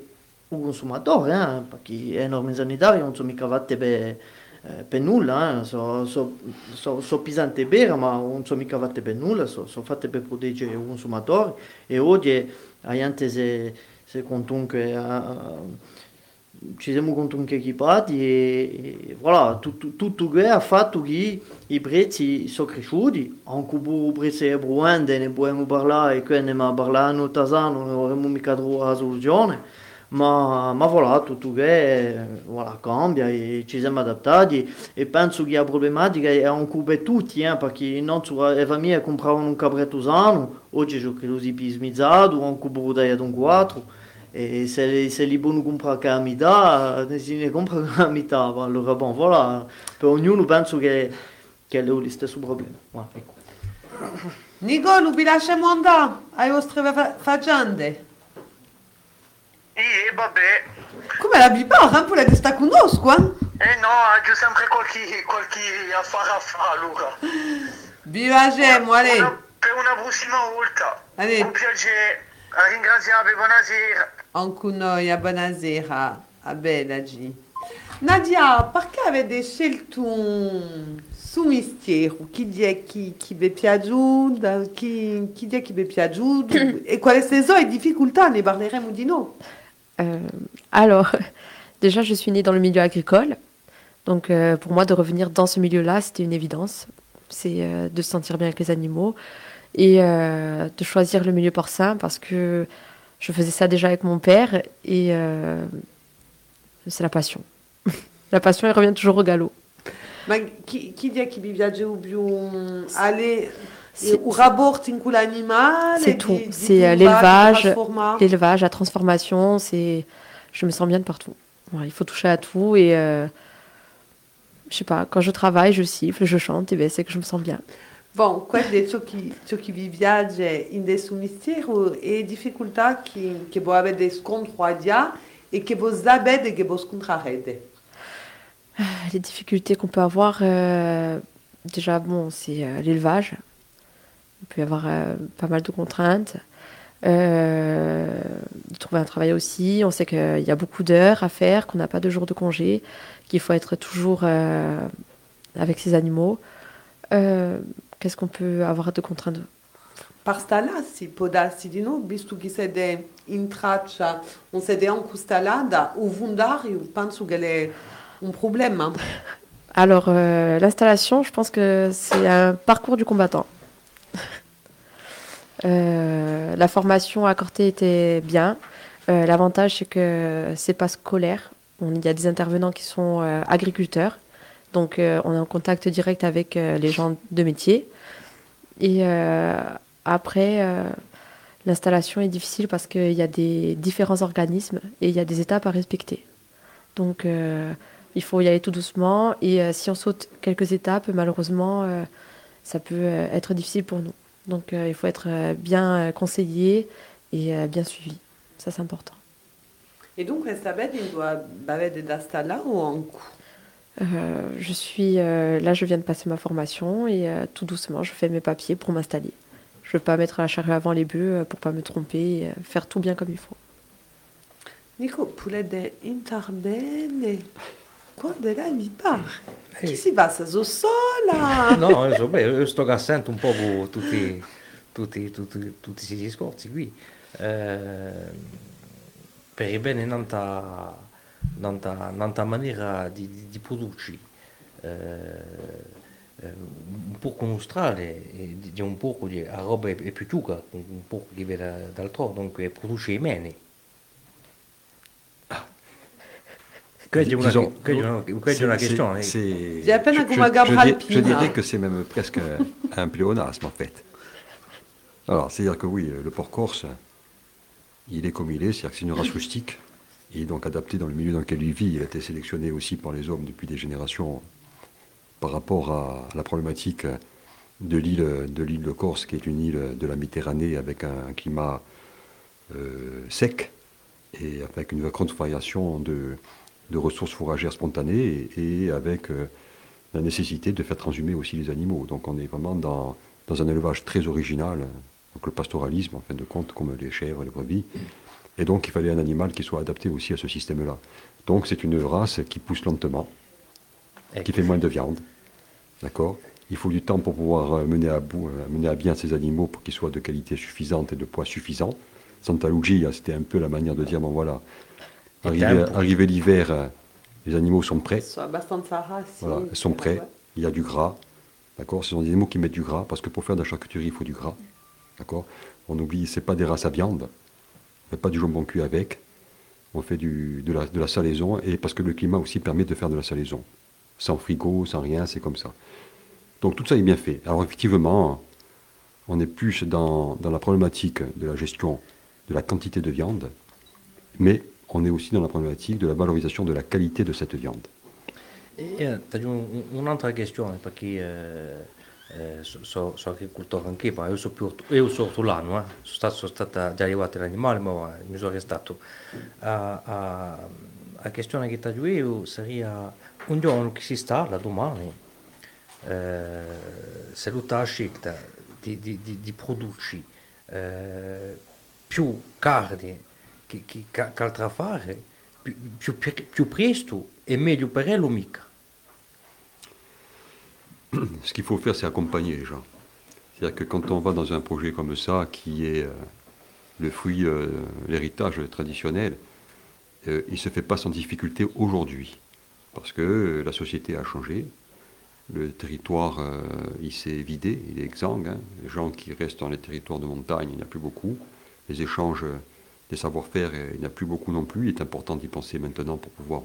il consumatore, eh, perché le norme sanitarie non sono mica fatte per, eh, per nulla, eh, sono so, so, so pesanti e vere, ma non sono mica fatte per nulla, sono so fatte per proteggere il consumatore e oggi la gente si, se comunque ci siamo comunque equipati e, e voilà, tutto, tutto che ha fatto che i prezzi sono cresciuti, anche i prezzi è buono, ne possiamo parlare e quindi ma parlare a Tasano non avremo mica trovato la soluzione, ma, ma voilà, tutto che voilà, cambia e ci siamo adattati. E penso che la problematica è anche per tutti, eh, perché non le famiglie compravano un cabretto sano, oggi sono così pismizzato, anche un un 4, e se, se li buoni comprare a metà, ne comprano a metà. Allora, bon, voilà, per ognuno penso che, che è lo stesso problema. Voilà, ecco. Nicolo, vi lasciamo andare alle vostre fa- faccende. E vabbè. Come la bipara, po' la sta conosco, eh? Eh no, c'è sempre qualche, qualche affare a fare allora. Vi lasciamo, allez. per una prossima volta. Allez. Un piacere. A ringraziarvi, buonasera. Anche noi, buonasera. A bella G. Nadia, perché avete scelto un suo mistero? Chi è chi vi è piaciuto? Chi, chi è chi vi è piaciuto? e quali sono le difficoltà? Ne parleremo di noi. Euh, alors, déjà, je suis née dans le milieu agricole. Donc, euh, pour moi, de revenir dans ce milieu-là, c'était une évidence. C'est euh, de se sentir bien avec les animaux et euh, de choisir le milieu porcin parce que je faisais ça déjà avec mon père et euh, c'est la passion. la passion, elle revient toujours au galop. Ma chi, chi è che vi più alle C'est- un rapporto con l'animale? C'est tout. C'est euh, l'élevage, l'élevage, la transformation. C'est, je me sens bien de partout. Voilà, il faut toucher à tout et euh, je sais pas. Quand je travaille, je siffle, je chante, et ben c'est que je me sens bien. Bon, quello è ciò che, vi piace in questo mistero e difficoltà che, che voi avete scontrato e che voi sapete che voi scontrarete. Les difficultés qu'on peut avoir, euh, déjà, bon, c'est euh, l'élevage. Il peut y avoir euh, pas mal de contraintes. Euh, trouver un travail aussi. On sait qu'il y a beaucoup d'heures à faire, qu'on n'a pas de jours de congé, qu'il faut être toujours euh, avec ses animaux. Qu'est-ce qu'on peut avoir de contraintes Per stalassi, può darsi di no, visto che siete in traccia, non siete anche stallata, o vundario, penso che è un problema. Alors, euh, l'installation, je pense que c'est un parcours du combattant. Euh, la formation à Corté était bien. Euh, L'avantage, c'est que c'est pas scolaire. On- Il y a des intervenants qui sont euh, agriculteurs. Donc, euh, on est en contact direct avec euh, les gens de métier. Et euh, après, l'installation est difficile parce qu'il y a des différents organismes et il y a des étapes à respecter. Donc, il faut y aller tout doucement. Et si on saute quelques étapes, malheureusement, ça peut être difficile pour nous. Donc, il faut être bien conseillé et bien suivi. Ça, c'est important. E dunque sapete in dove avete da stallare o anche? Euh, je suis euh, là, je viens de passer ma formation et euh, tout doucement, je fais mes papiers pour m'installer. Je veux pas mettre la charrue avant les bœufs euh, pour pas me tromper, et, euh, faire tout bien comme il faut. Nico, volete intervenire? Quando era mi pare? Eh. Chi si passa? So sola? No, insomma, io sto assento un po' tutti, tutti, tutti, tutti questi discorsi qui. Eh, per il bene nanta, nanta, nanta maniera di, di, di produrci eh, eh, un po' conosciare, e di, un po' di a roba è, è più ciuca, un po' che viene dall'altro, dunque produce meno. Quella è una, Disons, quella è una, quella è una c'est- questione. c'est- J'ai à peine je- un je- dirais que c'est même presque un pléonasme en fait. Alors, c'est-à-dire que oui, le porc corse, il est comme il est, c'est-à-dire que c'est une race rustique, et donc adapté dans le milieu dans lequel il vit. Il a été sélectionné aussi par les hommes depuis des générations par rapport à la problématique de l'île de de Corse, qui est une île de la Méditerranée avec un, climat euh, sec et avec une grande variation de, de ressources fourragères spontanées et, et avec euh, la nécessité de faire transhumer aussi les animaux. Donc on est vraiment dans, dans un élevage très original, donc le pastoralisme en fin de compte, comme les chèvres, les brebis. Et donc il fallait un animal qui soit adapté aussi à ce système-là. Donc c'est une race qui pousse lentement, qui fait moins de viande. D'accord? Il faut du temps pour pouvoir euh, mener à, bout, euh, mener à bien ces animaux pour qu'ils soient de qualité suffisante et de poids suffisant. Santa Lucia, c'était un peu la manière de dire, bon voilà, arrivé, l'hiver, euh, les animaux sont prêts, voilà, ils sont prêts, il y a du gras, d'accord? Ce sont des animaux qui mettent du gras, parce que pour faire de la charcuterie, il faut du gras, d'accord? On oublie, c'est pas des races à viande, on fait pas du jambon cuit avec, on fait du, de, la, salaison, et parce que le climat aussi permet de faire de la salaison. Sans frigo, sans rien, c'est comme ça. Donc tout ça est bien fait. Alors effectivement, on est plus dans, dans la problématique de la gestion de la quantité de viande, mais on est aussi dans la problématique de la valorisation de la qualité de cette viande. E un- un- un'altra questione, perché eh, eh, so, so, agricoltore anche ma io sono più io sono ortolano, eh. sono, stato, sono stata già arrivato all'animale, ma mi sono restato. A, a, la questione che ti io sarebbe un giorno che si sta, la domani, eh, se tu hai scelta di, di, di, di produrci eh, più carne che, che, che altra fare, più, più, più presto e meglio per lui mica. Ce qu'il faut faire, c'est accompagner les gens. C'est-à-dire que quand on va dans un projet comme ça, qui est euh, le fruit, euh, l'héritage traditionnel, euh, il ne se fait pas sans difficulté aujourd'hui. Parce que la société a changé, le territoire, il s'est vidé, il est exsangue. hein. Les gens qui restent dans les territoires de montagne, il n'y en a plus beaucoup. Les échanges des savoir-faire, il n'y en a plus beaucoup non plus. Il est important d'y penser maintenant pour pouvoir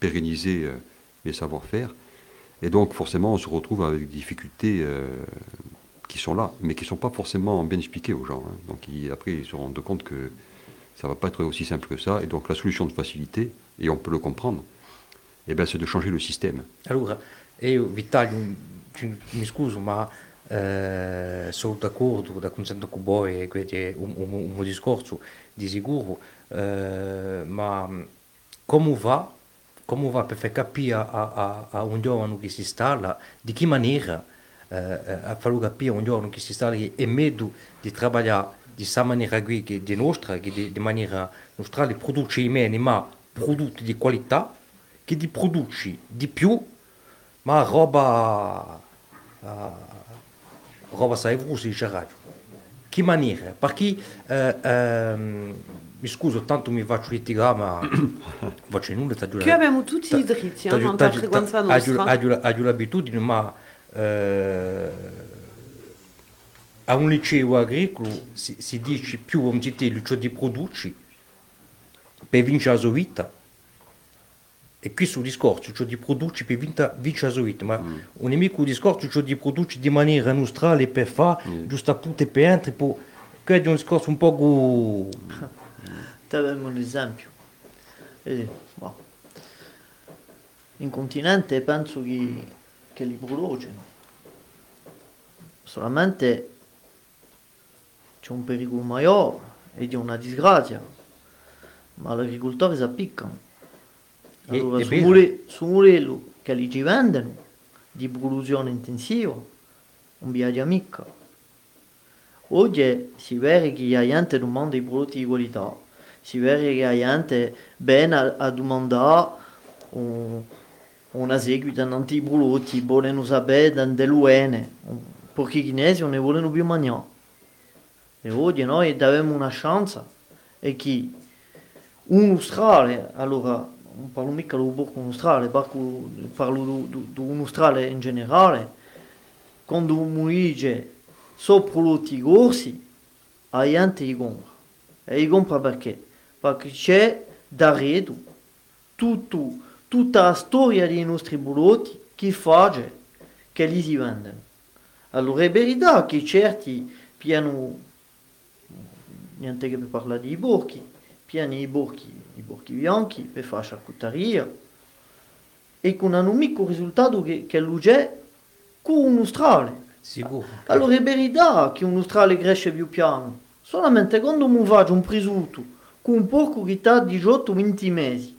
pérenniser les savoir-faire. Et donc, forcément, on se retrouve avec des difficultés euh, qui sont là, mais qui ne sont pas forcément bien expliquées aux gens. hein. Donc, ils- après, ils se rendent compte que ça ne va pas être aussi simple que ça. Et donc, la solution de facilité, et on peut le comprendre, eh ben, c'est de changer le système. Io Vittorio, ci- mi scuso, ma eh, sono d'accordo, da consento con voi, questo è un, un, un discorso di sicuro, eh, ma come va, come va per far capire a, a, a un giovane che si installa di che maniera eh, eh, a farlo capire a un giovane che si installa che è meglio di lavorare di questa maniera qui che di nostra, che di, di maniera nostra, di produrre meno, ma prodotti di qualità, che di produci di più, ma roba, ah, roba sai si dice a radio. Che maniera? Perché, eh, ehm, mi scuso, tanto mi faccio litigare, ma faccio nulla. Qui abbiamo tutti i diritti, eh, non ta- la frequenza ta- agio- nostra. agio l'abitudine, ma eh, a un liceo agricolo si, si dice più un citello cioè di produci per vincere la sua vita. E qui sul discorso, cioè di produci per vinta- vincere la sua vita, ma un nemico discorso, cioè di produci di maniera nostrale per fare, giusto appunto per entrare, per... Questo è un discorso un po' Te avevamo un esempio. Eh, boh. In continente penso che, che li producono. Solamente c'è un pericolo maggiore e di una disgrazia. Ma gli agricoltori si appiccano. E- Allora, è su mure- su murello che li ci vendono di produzione intensiva, un viaggio mica. Oggi si vede che la gente domanda i prodotti di qualità, si la gente bene a, a domandare un- una seguita in prodotti, vogliono sapere dell'UN, perché i cinesi non ne vogliono più mangiare. E oggi noi abbiamo una chance e che un Australe, allora non parlo mica del borgo australe, parlo, di un Australe in generale, quando un dice sono prodotti grossi, la gente li compra. E li compra perché? Perché c'è d'arredo tutto, tutta la storia dei nostri prodotti che fa che li si vendono. Allora è verità che certi piano, niente che per parlare di borchi, piano i borchi, i borchi bianchi per fare charcuteria e con un unico risultato che, che lui è con un Australe. sicuro. Allora è verità che un Australe cresce più piano, solamente quando faccio un prosciutto con un porco che ha 18-20 mesi,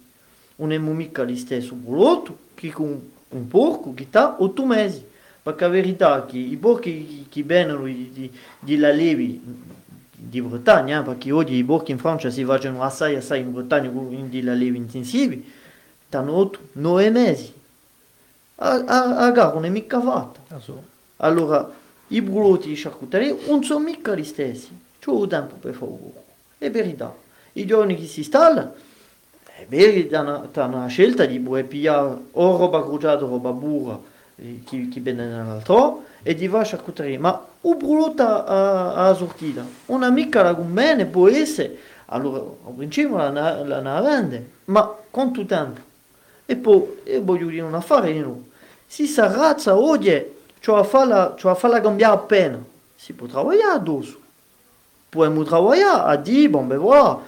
non è mica lo stesso prodotto che con un porco che ha 8 mesi. Perché la verità è che i porchi che vengono di, di, di la levi di Bretagna, eh, perché oggi i porchi in Francia si facciano assai assai in Bretagna con la levi intensivi, hanno 8-9 mesi. A, a, a gara non è mica fatta. Ah. Allora, i prodotti di charcuteria non sono mica gli stessi. C'è il tempo per fare è verità. I giorni che si installa, è vero che ha una scelta di puoi pigliare o roba cruciata o roba burra eh, che, che viene nell'altro e di va a charcuteria. Ma o bruta a, a sortita, un'amica la bene può essere, allora al principio la, la, la vende, ma quanto tempo? E poi, e voglio dire un affare, no? si sa razza oggi, cioè fa cioè fa la cambiare appena, si può lavorare addosso. Possiamo lavorare a dire, bon ben voilà,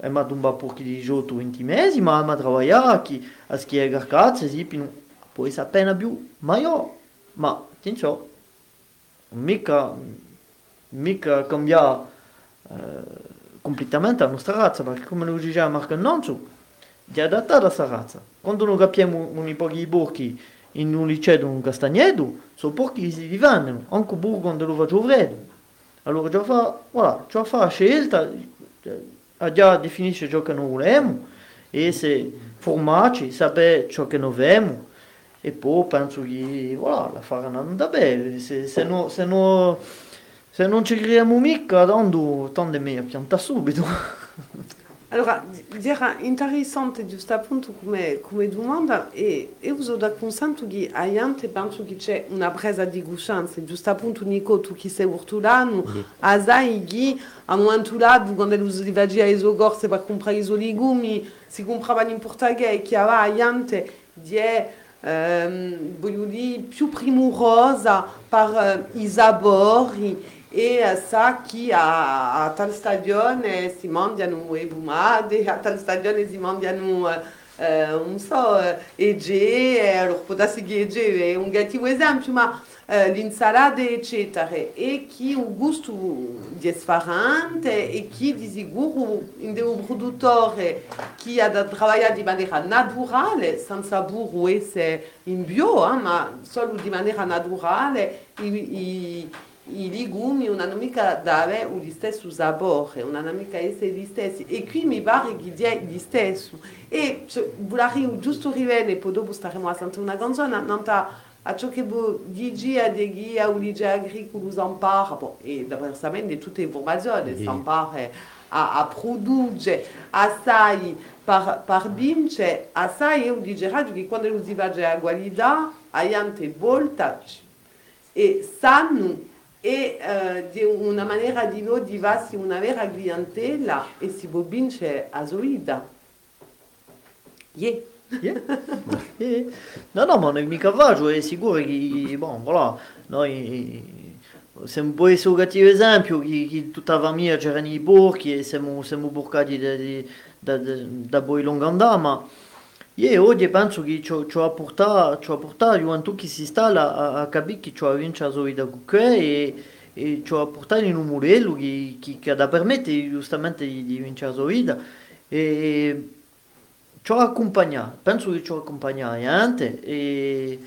Emma tomba pour qui dijo tu 20 mesi ma ma travaia qui a ce qui est garcat c'est si pin poi sa pena più ma yo ma tincho mica mica cambia uh, eh, completamente la nostra razza perché come lo dice Marco Nonzo di adattare sa razza. Quando non capiamo un i pochi burchi in un liceo di un castagnedo so pochi si divannano anche burgo quando lo faccio vedo allora già fa voilà già fa scelta cioè, già definisce ciò che noi vogliamo, e se formarci, sapere ciò che noi vogliamo, e poi penso che voilà, la faranno da bene, se, se, no, se, no, se non ci creiamo mica, tanto, tanto è meglio piantare subito. Allora, era interessante giusto appunto come, come domanda e io sono d'accordo che aiante penso che c'è una presa di coscienza, giusto appunto Nico, tu che sei urtulano, mm. a sai che a un momento là, quando si rivagia i sogorse per comprare i legumi, si comprava in portaghe che aveva aiante di ehm, voglio dire, più primorosa per uh, i sapori e sa che a, a tal stagione si mangiano le bumade, a tal stagione si mangiano eh, non so, ege, allora ege è un cattivo esempio, ma eh, l'insalata eccetera, e un gusto e che di sicuro in un produttore che ha da lavorare di maniera naturale, senza burro essere in bio, eh, ma solo maniera i legumi non hanno mica dare lo stesso sapore, non hanno mica essere gli stessi. E qui mi pare che dia gli stesso. E cioè, volevo giusto rivedere, poi dopo staremo a sentire una canzone, non a ciò che dici a dei guia o legge agricolo impara, bon, e davvero sapendo tutte le informazioni, si impara a, a produrre assai per, per vincere, assai io dicevo che quando si va a qualità, hai tante volte e sanno e uh, di una maniera di noi di varsi una vera clientela e si può vincere a Zoida. Yeah. Yeah. yeah. No, no, ma nel mio cavallo è sicuro che, bon, voilà, noi siamo poi su cattivo esempio che, che tutta la famiglia c'erano i porchi e siamo, siamo portati da, da, da, da lungo andare, ma oggi penso che ci ha portato, ci ha portato Juventus che si sta a, a capire che ci ha vinto la da e, e ci ha portato in un modello che, che, che da permette giustamente di, di vincere vita. E ci ha accompagnato, penso che ci ha accompagnato niente? E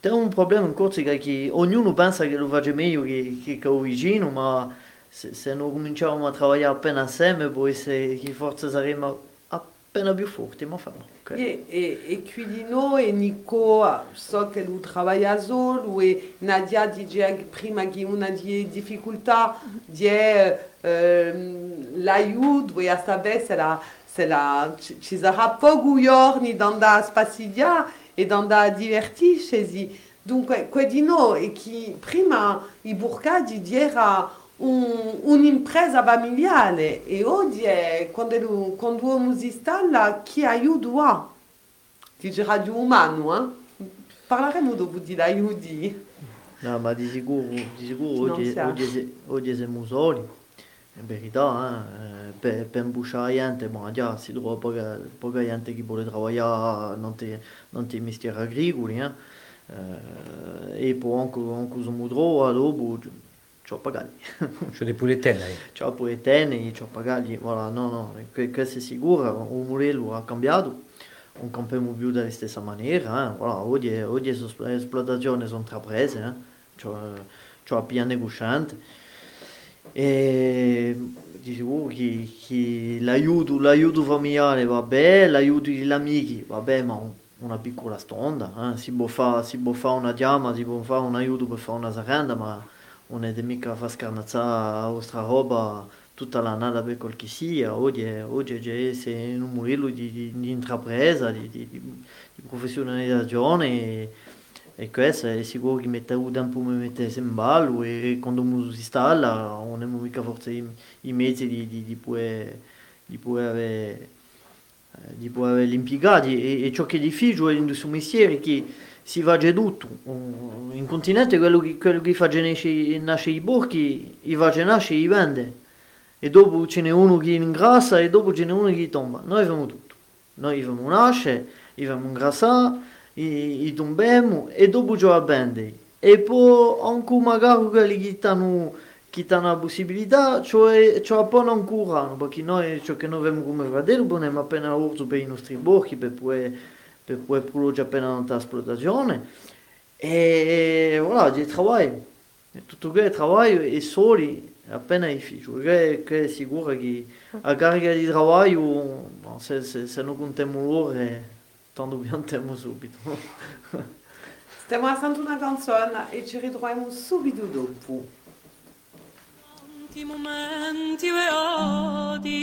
c'è un problema in Corsica che ognuno pensa che lo faccia meglio che, che, che vicino ma se, se non cominciamo a lavorare appena assieme può essere che forse saremo appena più forti ma farlo Okay. E, e, e Quilino e Nico so che lui lavora solo e Nadia dice prima che una di difficoltà di ehm, l'aiuto e a sapere se, la, se la, ci sarà pochi giorni da andare a spaziare e da andare a divertirsi. Dunque, Quilino e che prima i burcati era un, un'impresa familiare. E oggi è, quando, quando si installa chi aiuta ti dirà di umano eh? parleremo dopo di aiuti no ma di sicuro, di sicuro oggi, oggi, oggi siamo soli. In verità eh, per, per imbusciare gente ma già si trova poca, poca gente che vuole lavorare non ti, non ti mestieri agricoli eh? Eh, e poi anche, anche siamo dopo C'ho dei puleteni. Ci ho puleteni, ci ho pagati, voilà, no, no, questo è sicuro, un modello ha cambiato, non campiamo più della stessa maniera, eh. voilà, oggi, oggi le esploitazioni sono intraprese, eh. c'ho, c'ho piane cusciante e di sicuro che, che l'aiuto, l'aiuto familiare va bene, l'aiuto degli amici va bene, ma una piccola stonda, eh. si, può fare, si può fare una chiama, si può fare un aiuto per fare una saranda, ma non è mica fa scarnazzare la vostra roba tutta l'annata per quel che sia, oggi, è- oggi è sei un modello di, di, di intrapresa, di, di, di- professionalizzazione e, e questo è sicuro che mette un tempo per mettersi in ballo e quando si installa non abbiamo mica forse i, i mezzi di, di, di di poter avere avere impiegati e, e ciò che è difficile in questo mestiere è che si già tutto in continente quello che, quello che fa nascere, nascere i borchi i fa già nascere i vende. E dopo ce n'è uno che ingrassa e dopo ce n'è uno che tomba. Noi facciamo tutto. Noi facciamo nascere facciamo ingrassare i, tombiamo e dopo ci va bene e poi anche magari quelli che stanno che hanno la possibilità cioè, cioè poi non perché noi ciò che noi abbiamo come fratello abbiamo appena orzo per i nostri borchi per poter per poter produrre appena la nostra esplotazione e voilà c'è lavoro e tutto questo lavoro è soli appena difficile che, che è sicuro che a carica di lavoro se, se, se non contiamo loro eh, tanto piantiamo subito. Stiamo ascoltando una canzone e ci ritroviamo subito dopo. Tanti momenti beati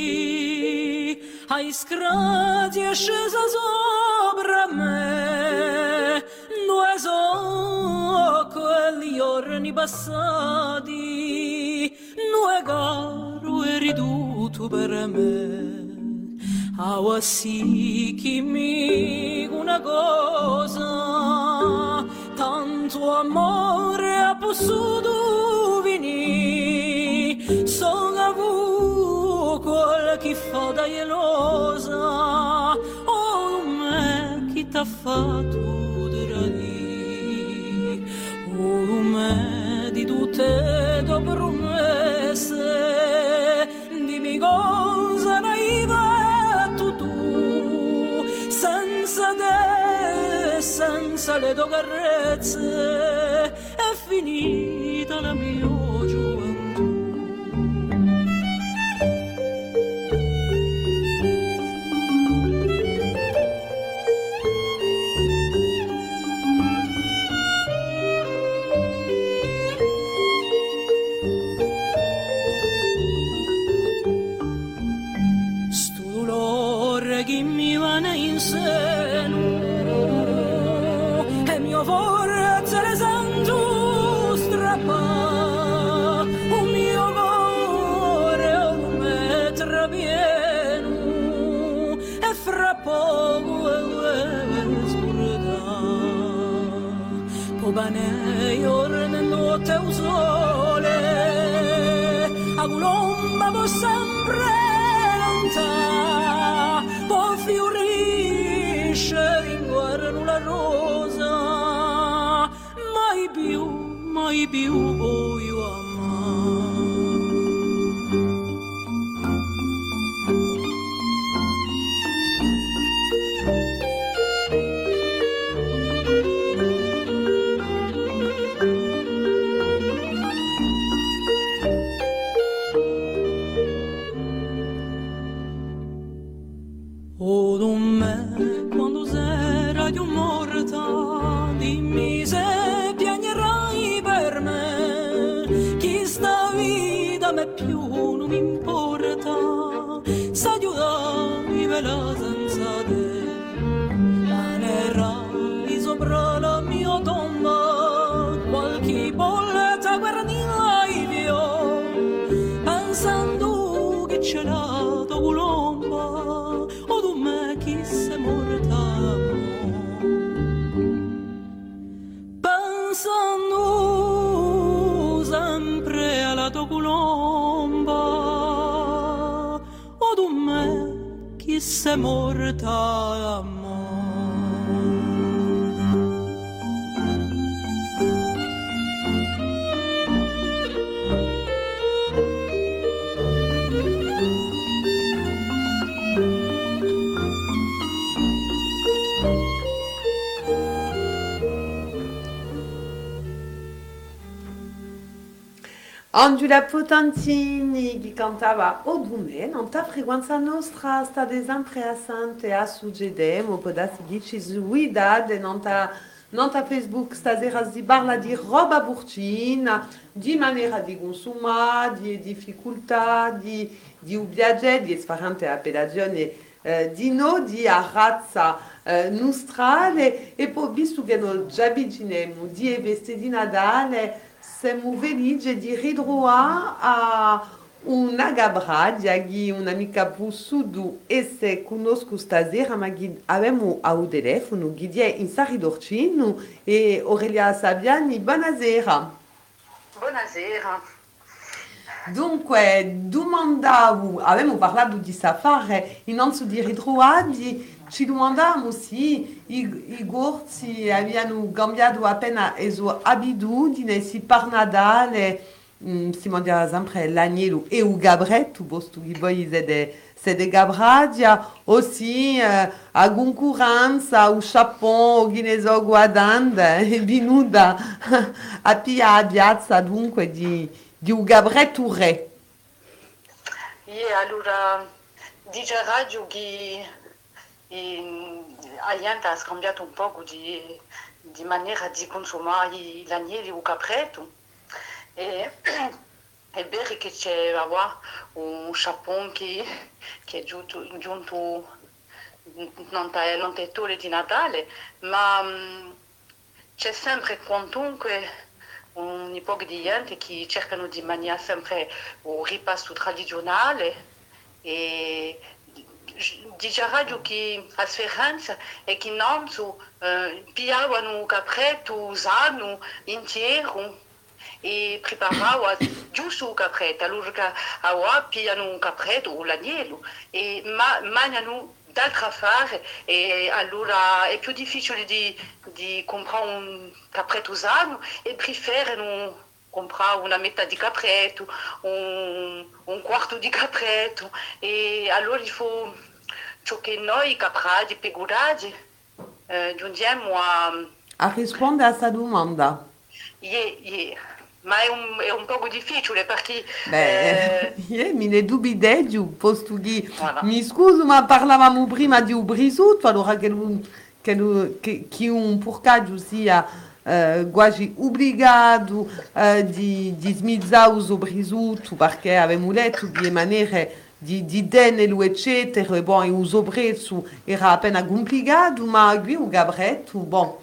ai scrati è scesa sopra me. Due so quelli giorni passati. Due caro e ridotto per me. Awa sì che mi una cosa. Tanto amore ha possuto che fa da gelosa oh me chi t'ha fatto tradire? Oh me di tutte le promesse dimmi cosa naiva tu tu senza te senza le tue carezze è finita la mia cane jornendo te usole a gulomba vo sempre lontana poi fiorisce ringuarno la rosa. Mai più mai più. Angela Potentini che cantava O Dume, non ta frequenza nostra sta sempre assente a suggedemo, può darsi che ci zuidade, non ta Nota Facebook stasera si parla di roba burcina, di maniera di consumare, di difficoltà, di, di viaggiare, di sfarante a pedagione eh, di no, di a razza eh, nostrale e poi visto che noi già di veste di Natale, siamo felici di ritrovare a una gabradia che un'amica pussudu e se conosco stasera ma abbiamo al telefono che è in Saridorcino e Aurelia Saviani, buonasera. Buonasera. Dunque, domandavo, abbiamo parlato di safari, innanzitutto di ritrovati, ci domandavamo se i, gorzi abbiano cambiato appena le sue abitudini, se per Natale si mangia sempre l'agnello e il gabretto, posto che poi siete, siete gabradia, se eh, a concorrenza, o Japon, o che ne so, guardando, è venuta a piazza dunque di, di un gabretto re. E allora, dice radio che e, Aliante ha scambiato un po' di, di maniera di consumare l'agnello o il capretto. E è vero che c'è va, un Japon che, che è giunto, giunto non di Natale, ma mm, c'è sempre quantunque un po' di gente che cercano di mangiare sempre un ripasto tradizionale. E dice a radio che è che non so, eh, pigliavano un capretto usato intero e preparavano giusto il capretto, allora che pigliano un capretto o l'agnello. E ma, d'altre affari e allora è più difficile di, di comprare un capretto usato e preferiscono comprare una metà di capretto, un, un quarto di capretto e allora il faut ciò che noi caprati, pegurati, eh, giungiamo a... A rispondere a questa domanda. Yeah, yeah. Ma è un, è un po' difficile perché... Beh, eh, io mi ne dubito, posto che Voilà. mi scuso, ma parlavamo prima di un brisotto, allora che, un- che, un- che, che un porcaggio sia eh, quasi obbligato eh, di, di smizzare il brisotto perché avevamo letto di maniere di, di denelo, eccetera, e bon, il soprezzo era appena complicato, ma qui il gabretto, bon,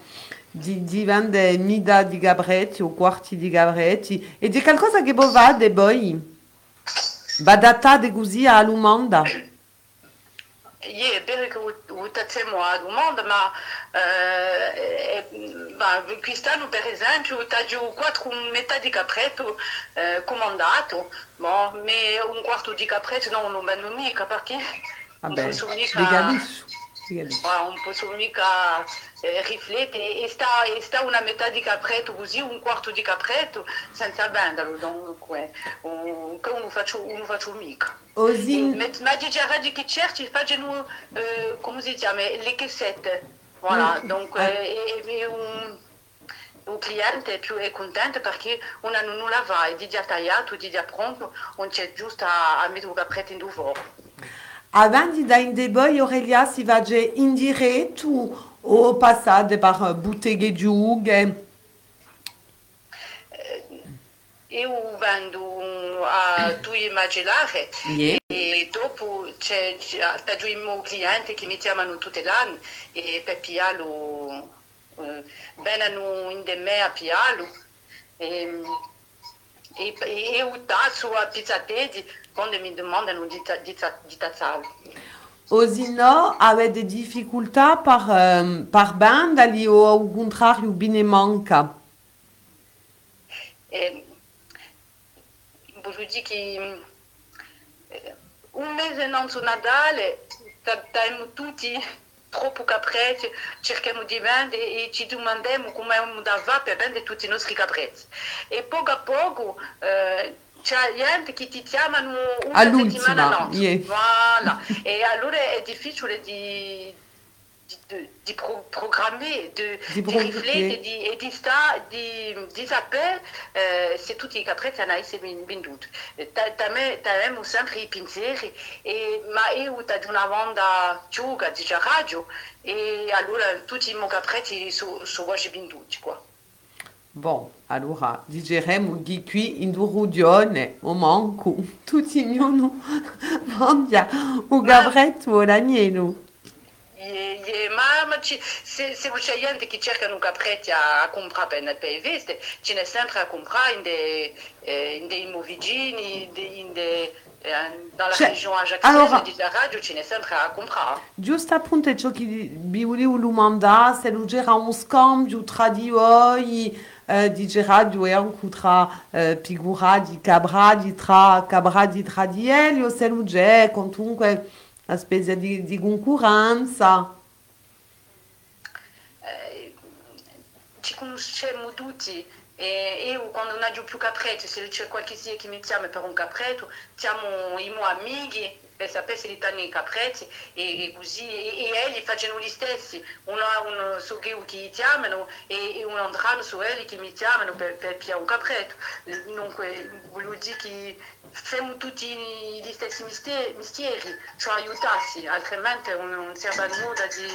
di, di vende mida di gabretti o quarti di gabretti e di qualcosa che può fare poi badatate così a lumanda è vero che votiamo a domanda, ma eh, ma quest'anno per esempio ho quattro metà di capretto eh, comandato, ma un quarto di capretto non lo mando mica perché? Vabbè non posso mica... Ah, non posso mica eh, riflettere e sta, e sta una metà di capretto così, un quarto di capretto senza venderlo, dunque un, che non faccio, non faccio mica. Così- Ma, ma dice a radio che facciano, eh, come si chiama, le cassette, voilà, Mm. dunque e, e un, un cliente più è contento perché un anno non la va, è già tagliato, già pronto, non c'è giusto a, a mettere il capretto in due avanti da in deboi Aurelia si va diretto o passate per botteghe giughe Io vendo a Yeah. e dopo c'è, mio cliente che mi chiamano tutte l'anno e per piarlo eh, vengono in de me a piarlo e, e, e io a pizzatedi quando mi domandano di, di, ta- di tazzarlo. Così no avete difficoltà per, ehm, per bandali o al contrario bene manca E, voglio dire che eh, un mese non su Natale abbiamo tutti troppo capretti, cerchiamo di vendere e ci domandiamo come da va per vendere tutti i nostri capretti. E poco a poco eh, c'è gente che ti chiamano una All'ultima, settimana no. yeah. Voilà. e allora è difficile di, di, di pro- programmer, de, Di di programmer. riflettere di, e di, sta, di, di sapere eh, se tutti i capretti hanno essere venduti. Abbiamo sempre i pensieri, e, ma io da una banda giuga di radio e allora tutti i miei capretti sono so quasi venduti qua. Bom, allora digeremo gli qui in Durudione, o manco, tutti ognuno mangia un gabretto o l'agnello. E, e, ma se, se gente che cerca un a, comprare per il PV, ce n'è sempre a comprare in dei eh, in dei vicini, in dei- in dei, eh, dans la C'è- région ajacciese allora- di radio ce n'è sempre a comprare. Giusto appunto ciò che se lo gera un scambio tra di voi, eh, di anche tra eh, figura di cabra, di tra cabra di tra di Elio, se lo c'è comunque una specie di, di ci conosciamo tutti e quando non ho più capretti, se un capretto, chiamo i miei per sapere se li danno i capretti e, così, e, e elli facciano gli stessi, uno ha un su che che chiamano e, e un altro su elli che mi chiamano per, per piare un capretto. Dunque, voglio dire che facciamo tutti gli stessi misteri, mestieri, cioè aiutarsi, altrimenti non, non serve a nulla di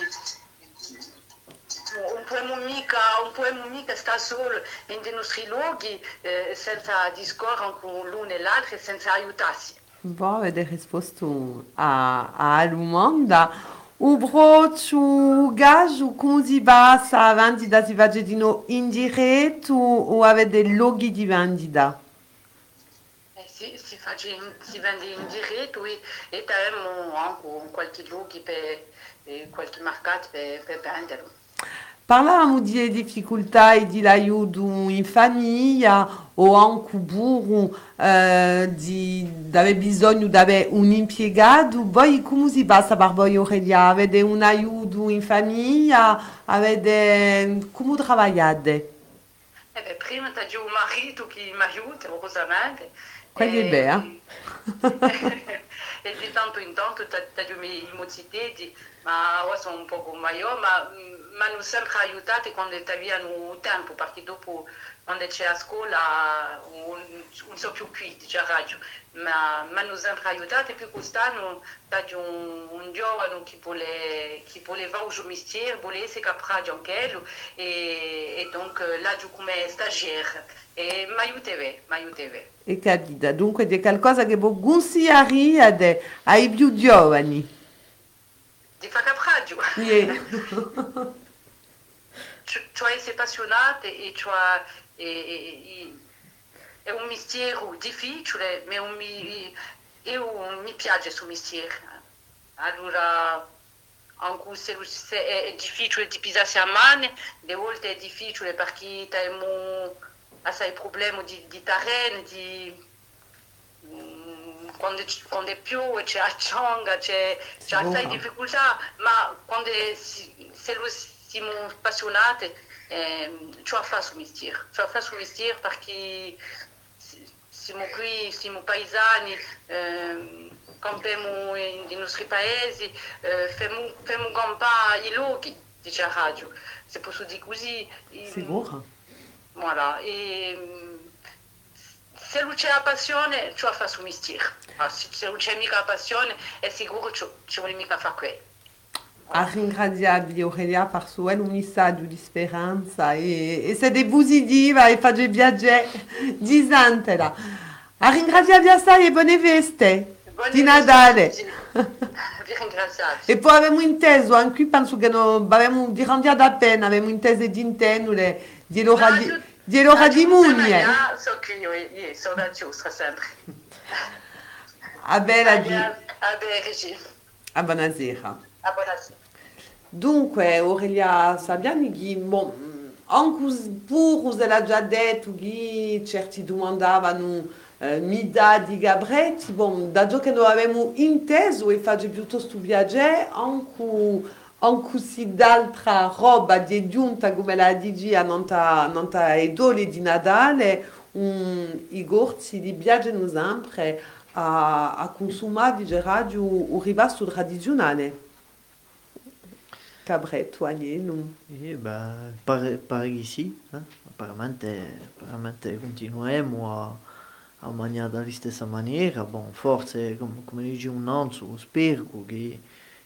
non possiamo mica, non possiamo mica stare solo in dei nostri luoghi eh, senza discorrere con l'uno e l'altro e senza aiutarsi. Boh, avete risposto a, a domanda. O brocio gajo, come si passa a? Si fa di no in diretto o avete loghi di si, si, fa, in- si vende in diretto e, e abbiamo anche qualche luogo per, qualche per, venderlo. Parlavamo di difficoltà e di aiuto in famiglia o anche burro eh, di avere bisogno di avere un impiegato. Voi come si passa per voi Aurelia? Avete un aiuto in famiglia? Avete... come lavorate? Eh beh, prima c'è un marito che mi aiuta, curiosamente. Quello è E- vero. e di tanto in tanto c'è i miei mozzichetti, ma ora sono un po' maggiore, ma mi hanno sempre aiutato quando avevano tempo, perché dopo quando c'è a scuola non, non so più qui, dice a radio, ma mi hanno sempre aiutato e più quest'anno c'è un, un giovane che, vuole, che voleva un mestiere, voleva essere capace anche lui, e, e donc là giù come stagiaire, e mi aiutava, mi aiutava. E capita, dunque di qualcosa che voi consigliate ai più giovani? Di fare capraggio. Yeah. Ci- cioè essere appassionate e cioè e- e- e- è un mestiere difficile, ma un mi, io mi piace questo mestiere. Allora, anche se, è, è difficile di pisarsi a mano, a volte è difficile perché abbiamo assai problemi di, di terreno, di, mm, quando, quando è più c'è la cianga, c'è, c'è assai difficoltà, ma quando si, se lo siamo appassionati, ehm, ci fa questo mestiere. Ci fa questo mestiere perché si- siamo qui, siamo paesani, ehm, campiamo in- nei nostri paesi, eh, facciamo, facciamo campare i luoghi, dice la radio, se posso dire così. E- Sicuro? Voilà, e mm, se non c'è la passione, ci fa questo mestiere. Ah, se se non c'è mica la passione, è sicuro che ci vuole mica fare quello. A ringraziabile Aurelia per suo messaggio di speranza e, e siete positiva e fate viaggiare disantela. A ringraziabile assai e buone Buone di Natale. E poi abbiamo inteso, anche qui penso che non abbiamo di randia da pena, abbiamo inteso di intendere di l'ora di, di, l'ora di Mugne. Ah, so che io, io sono da giusta sempre. A bella di, A bene, a buonasera. a buonasera. Dunque, Aurelia Sabiani, ghi, bon, anche pur l'ha già detto che certi domandavano eh, mi dà di Gabretti, bon, da ciò che noi abbiamo inteso e faccio piuttosto viaggiare, anche, anche se d'altra roba di giunta come la DG a Nanta, Nanta Edole di Natale, um, i gorzi di viaggiano sempre a, a consumare di radio un ribasso tradizionale. Cabret, Toigné, nous. Et ben, pareil, pareil ici, hein. apparemment, apparemment continuiamo a, a mangiare dalla stessa maniera, bon, forse come, come dice un nonzo, spero che,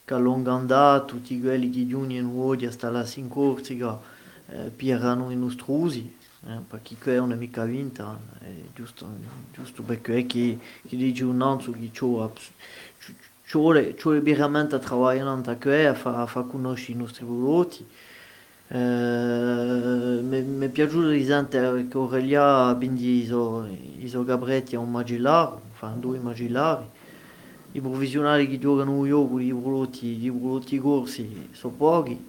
che a lungo andare tutti quelli che giungono oggi a stare in Corsica eh, pierranno i nostri eh, perché qui non è mica vinta, è giusto, giusto perché è che, che dice un nonzo che c'ho ci vuole, ci vuole veramente lavorare anche qui a far, a far conoscere i nostri prodotti. Eh, mi, è piaciuto di sentire che Aurelia quindi i suoi gabretti a un magillare, fanno due magillari. I professionali che giocano io con i prodotti, i prodotti corsi sono pochi,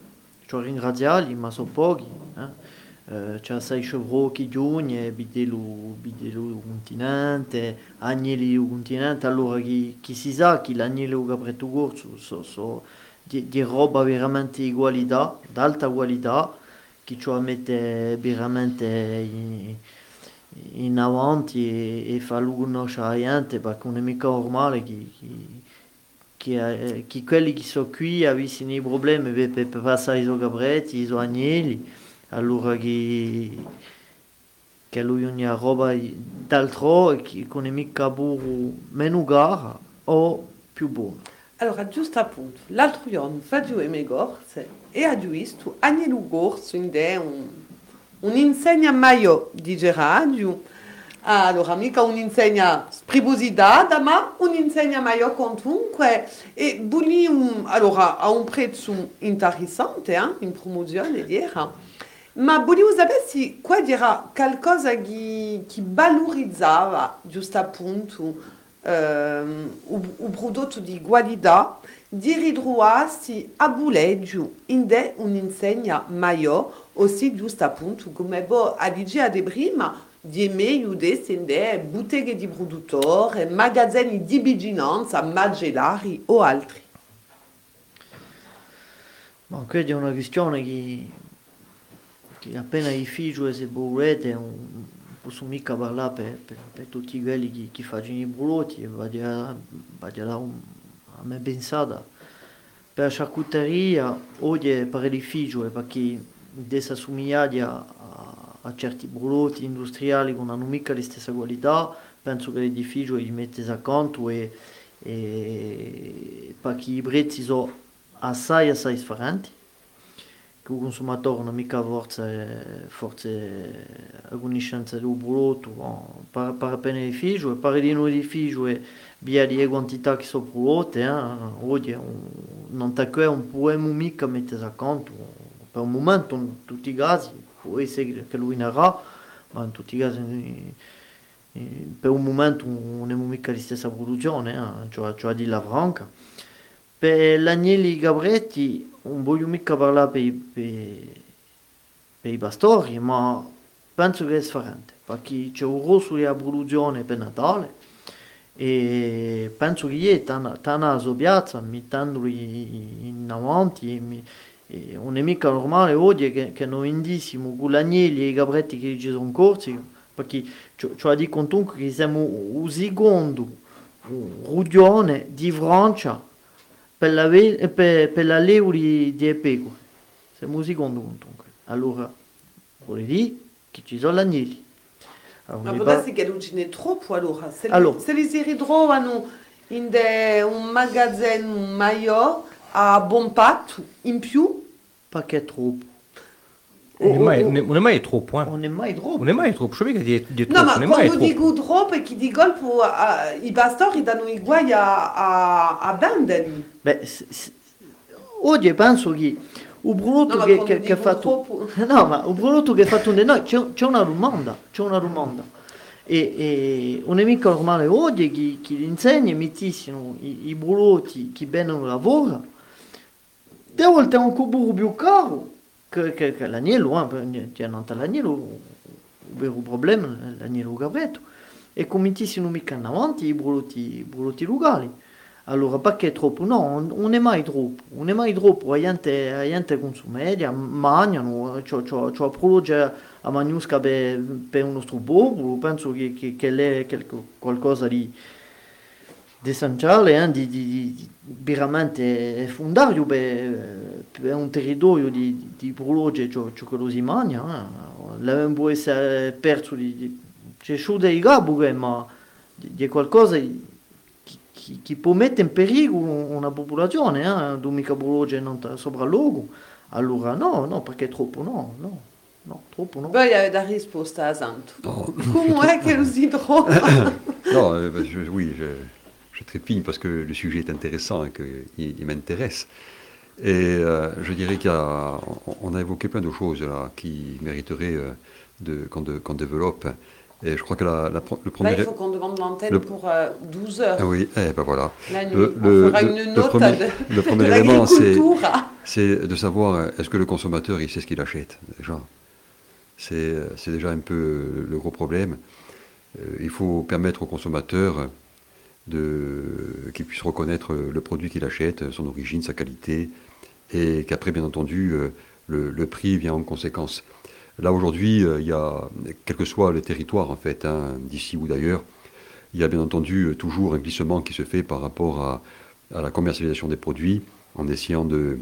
ci ringraziali, ma sono pochi. Eh. Uh, c'è sei chevreau che giugno, bidelo, bidelo continente, agnelli continente, allora chi, chi si sa che l'agnello capretto corso so, so, di, di, roba veramente di qualità, d'alta qualità, che ci mette veramente in, in avanti e, e fa conoscere la gente, perché non è mica normale che, che, che, che quelli che sono qui avessero i problemi per passare i suoi capretti, i suoi agnelli, allora che, lui ogni roba d'altro che con mica burro meno gara o più buono. Allora, giusto appunto, l'altro giorno facevo le mie corse e ho visto Agnello Gorso in un, un'insegna maio di Geradio. Allora, mica un'insegna spripositata, ma un'insegna maio comunque. E bulli un, allora, a un prezzo interessante, eh, in promozione, dire. Ma volevo sapere se qua era qualcosa che, che valorizzava giusto appunto ehm, il prodotto di qualità di ritrovarsi a Buleggio in un'insegna maggiore o se giusto appunto come a dire di prima di meglio descendere botteghe di produttori, magazzini di vigilanza, magellari o altri. Ma questa è una questione che appena i figli si volete non posso mica parlare per, per, per, tutti quelli che, che fanno i brulotti va dire, a me pensata per la charcuteria oggi per i figli perché adesso assomigliati a, a, a, certi brulotti industriali che non hanno mica la stessa qualità penso che i figli li mettete a conto e, e perché i prezzi sono assai assai differenti consumatore non mica forse, forse a conoscenza del prodotto, per, per appena i figli, per di noi di figli, via di quantità che sono prodotte, eh, è un poema mica mettere a conto, per il momento tutti i casi, può che lui narrà, ma in tutti i casi per un momento non è mica la stessa produzione, eh, cioè, cioè di la franca. Gabretti non voglio mica parlare per, per, per i pastori, ma penso che è differente, perché c'è un rosso di produzione per Natale e penso che è tanta su piazza, mettendoli in avanti, e mi, e non è mica normale oggi che, che noi indissimo con l'agnelli e i capretti che ci sono corsi, perché cioè dico comunque che siamo il secondo rugione di Francia per la, per, per la leuri di pecore. Siamo secondo comunque. Allora, vuol dire che ci sono agnelli. Allora, Ma darsi che troppo allora? Se, allora. se li si ritrovano in un magazzino maggiore a buon patto in più? Perché troppo. Un'emai è troppo, eh. Un'emai è troppo. On è troppo, sapete che è troppo. No, ma quando dico troppo è che di golpe uh, i pastori danno i guai a, a, a Benden. Beh, oggi penso che il brutto no, che, che, che ha fatto... Troppo. No, ma il brutto che ha fatto un noi, c'è, c'è una rumanda, c'è una rumanda. E, e un nemico normale oggi che, che insegna e mettissimo i, i brutti che bene lavora, devo volte un cubo più caro l'agnello, c'è non l'agnello, vero problema è l'agnello gavetto, e cominciano mica avanti i brutti, brutti locali. Allora perché troppo? No, non è mai troppo, non è mai troppo, la gente, la gente consuma, mangiano, c'ho, c'ho approccio a manusca per, per il nostro popolo, penso che, che, che è qualcosa di, essenziale, eh, di, di, di, veramente fondario per, un territorio di, di prologe ciò, ciò che lo si mangia, eh. non può essere perso di, di c'è su dei gabughe, ma di, di qualcosa che, che- che può mettere in pericolo una popolazione, eh, prologe non sta sopralluogo. Allora no, no, perché è troppo no, no, no, troppo no. Poi avete la risposta a Santo. Come è che lo si trova? Non, euh, je- oui, je, je trépigne parce que le sujet est intéressant et qu'il il m'intéresse. Et euh, je dirais y a, on- a évoqué plein de choses là qui mériteraient euh, de, qu'on, de- qu'on développe. Et je crois que la, la pro- le Là, premier. il faut qu'on demande l'antenne le- pour euh, 12 heures. Ah oui, eh ben voilà. La nuit. Le, On fera une note premier, de- le premier de élément, c'est, c'est de savoir euh, est-ce que le consommateur il sait ce qu'il achète déjà. C'est, euh, c'est déjà un peu euh, le gros problème. Euh, il faut permettre au consommateur de, qu'il puisse reconnaître euh, le produit qu'il achète, son origine, sa qualité, et qu'après, bien entendu, euh, le, prix vient en conséquence. Là, aujourd'hui, euh, il y a, quel que soit le territoire, en fait, hein, d'ici ou d'ailleurs, il y a bien entendu euh, toujours un glissement qui se fait par rapport à, la commercialisation des produits, en essayant de,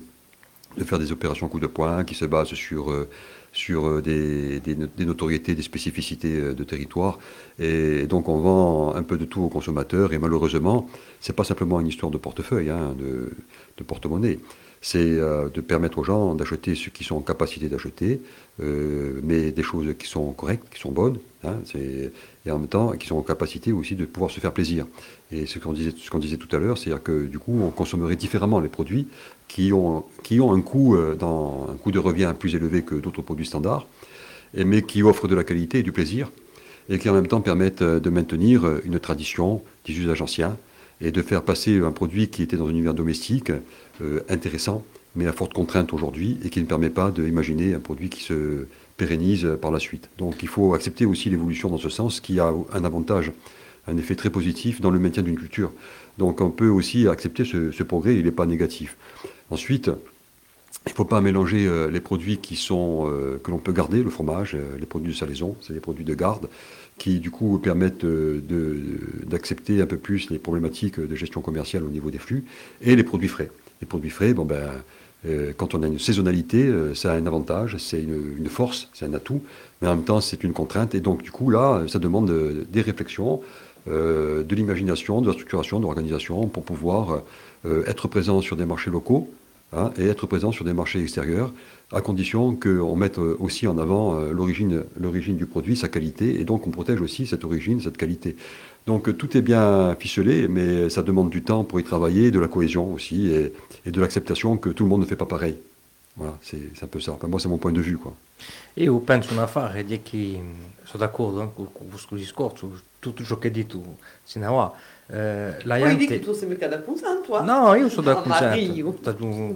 faire des opérations coup de poing qui se basent sur, des, des no- des notoriétés, des spécificités de territoire. Et donc on vend un peu de tout aux consommateurs et malheureusement, c'est pas simplement une histoire de portefeuille, hein, de porte-monnaie. C'est euh, de permettre aux gens d'acheter ce qu'ils sont en capacité d'acheter, euh, mais des choses qui sont correctes, qui sont bonnes, hein, et en même temps qui sont en capacité aussi de pouvoir se faire plaisir. Et ce qu'on disait, tout à l'heure, c'est-à-dire que du coup, on consommerait différemment les produits qui ont, euh, un coût de revient plus élevé que d'autres produits standards, mais qui offrent de la qualité et du plaisir, et qui en même temps permettent de maintenir une tradition, des usages anciens, et de faire passer un produit qui était dans un univers domestique euh, intéressant, mais à forte contrainte aujourd'hui, et qui ne permet pas d'imaginer un produit qui se pérennise par la suite. Donc il faut accepter aussi l'évolution dans ce sens, qui a un avantage, un effet très positif dans le maintien d'une culture. Donc on peut aussi accepter ce, ce progrès, il n'est pas négatif. Ensuite, il ne faut pas mélanger euh, les produits qui sont, euh, que l'on peut garder, le fromage, les produits de salaison, c'est des produits de garde, qui du coup permettent euh, d'accepter un peu plus les problématiques de gestion commerciale au niveau des flux, et les produits frais. Les produits frais, bon ben, euh, quand on a une saisonnalité, euh, ça a un avantage, c'est une, force, c'est un atout, mais en même temps c'est une contrainte, et donc du coup là, ça demande des réflexions, de l'imagination, de la structuration, de l'organisation, pour pouvoir être présent sur des marchés locaux, hein, et être présent sur des marchés extérieurs, à condition qu'on mette euh, aussi en avant euh, l'origine du produit, sa qualité, et donc on protège aussi cette origine, cette qualité. Donc euh, tout est bien ficelé, mais ça demande du temps pour y travailler, de la cohésion aussi, et, de l'acceptation que tout le monde ne fait pas pareil. Voilà, c'est un peu ça. Enfin, moi, c'est mon point de vue. Quoi. Io penso un affare di che sono d'accordo anche con questo discorso, tutto ciò che hai detto sino Euh, la oui, dit que tu sembli che da Cunsantua. Eh? No, io sono da Cunsantua. Certo, da un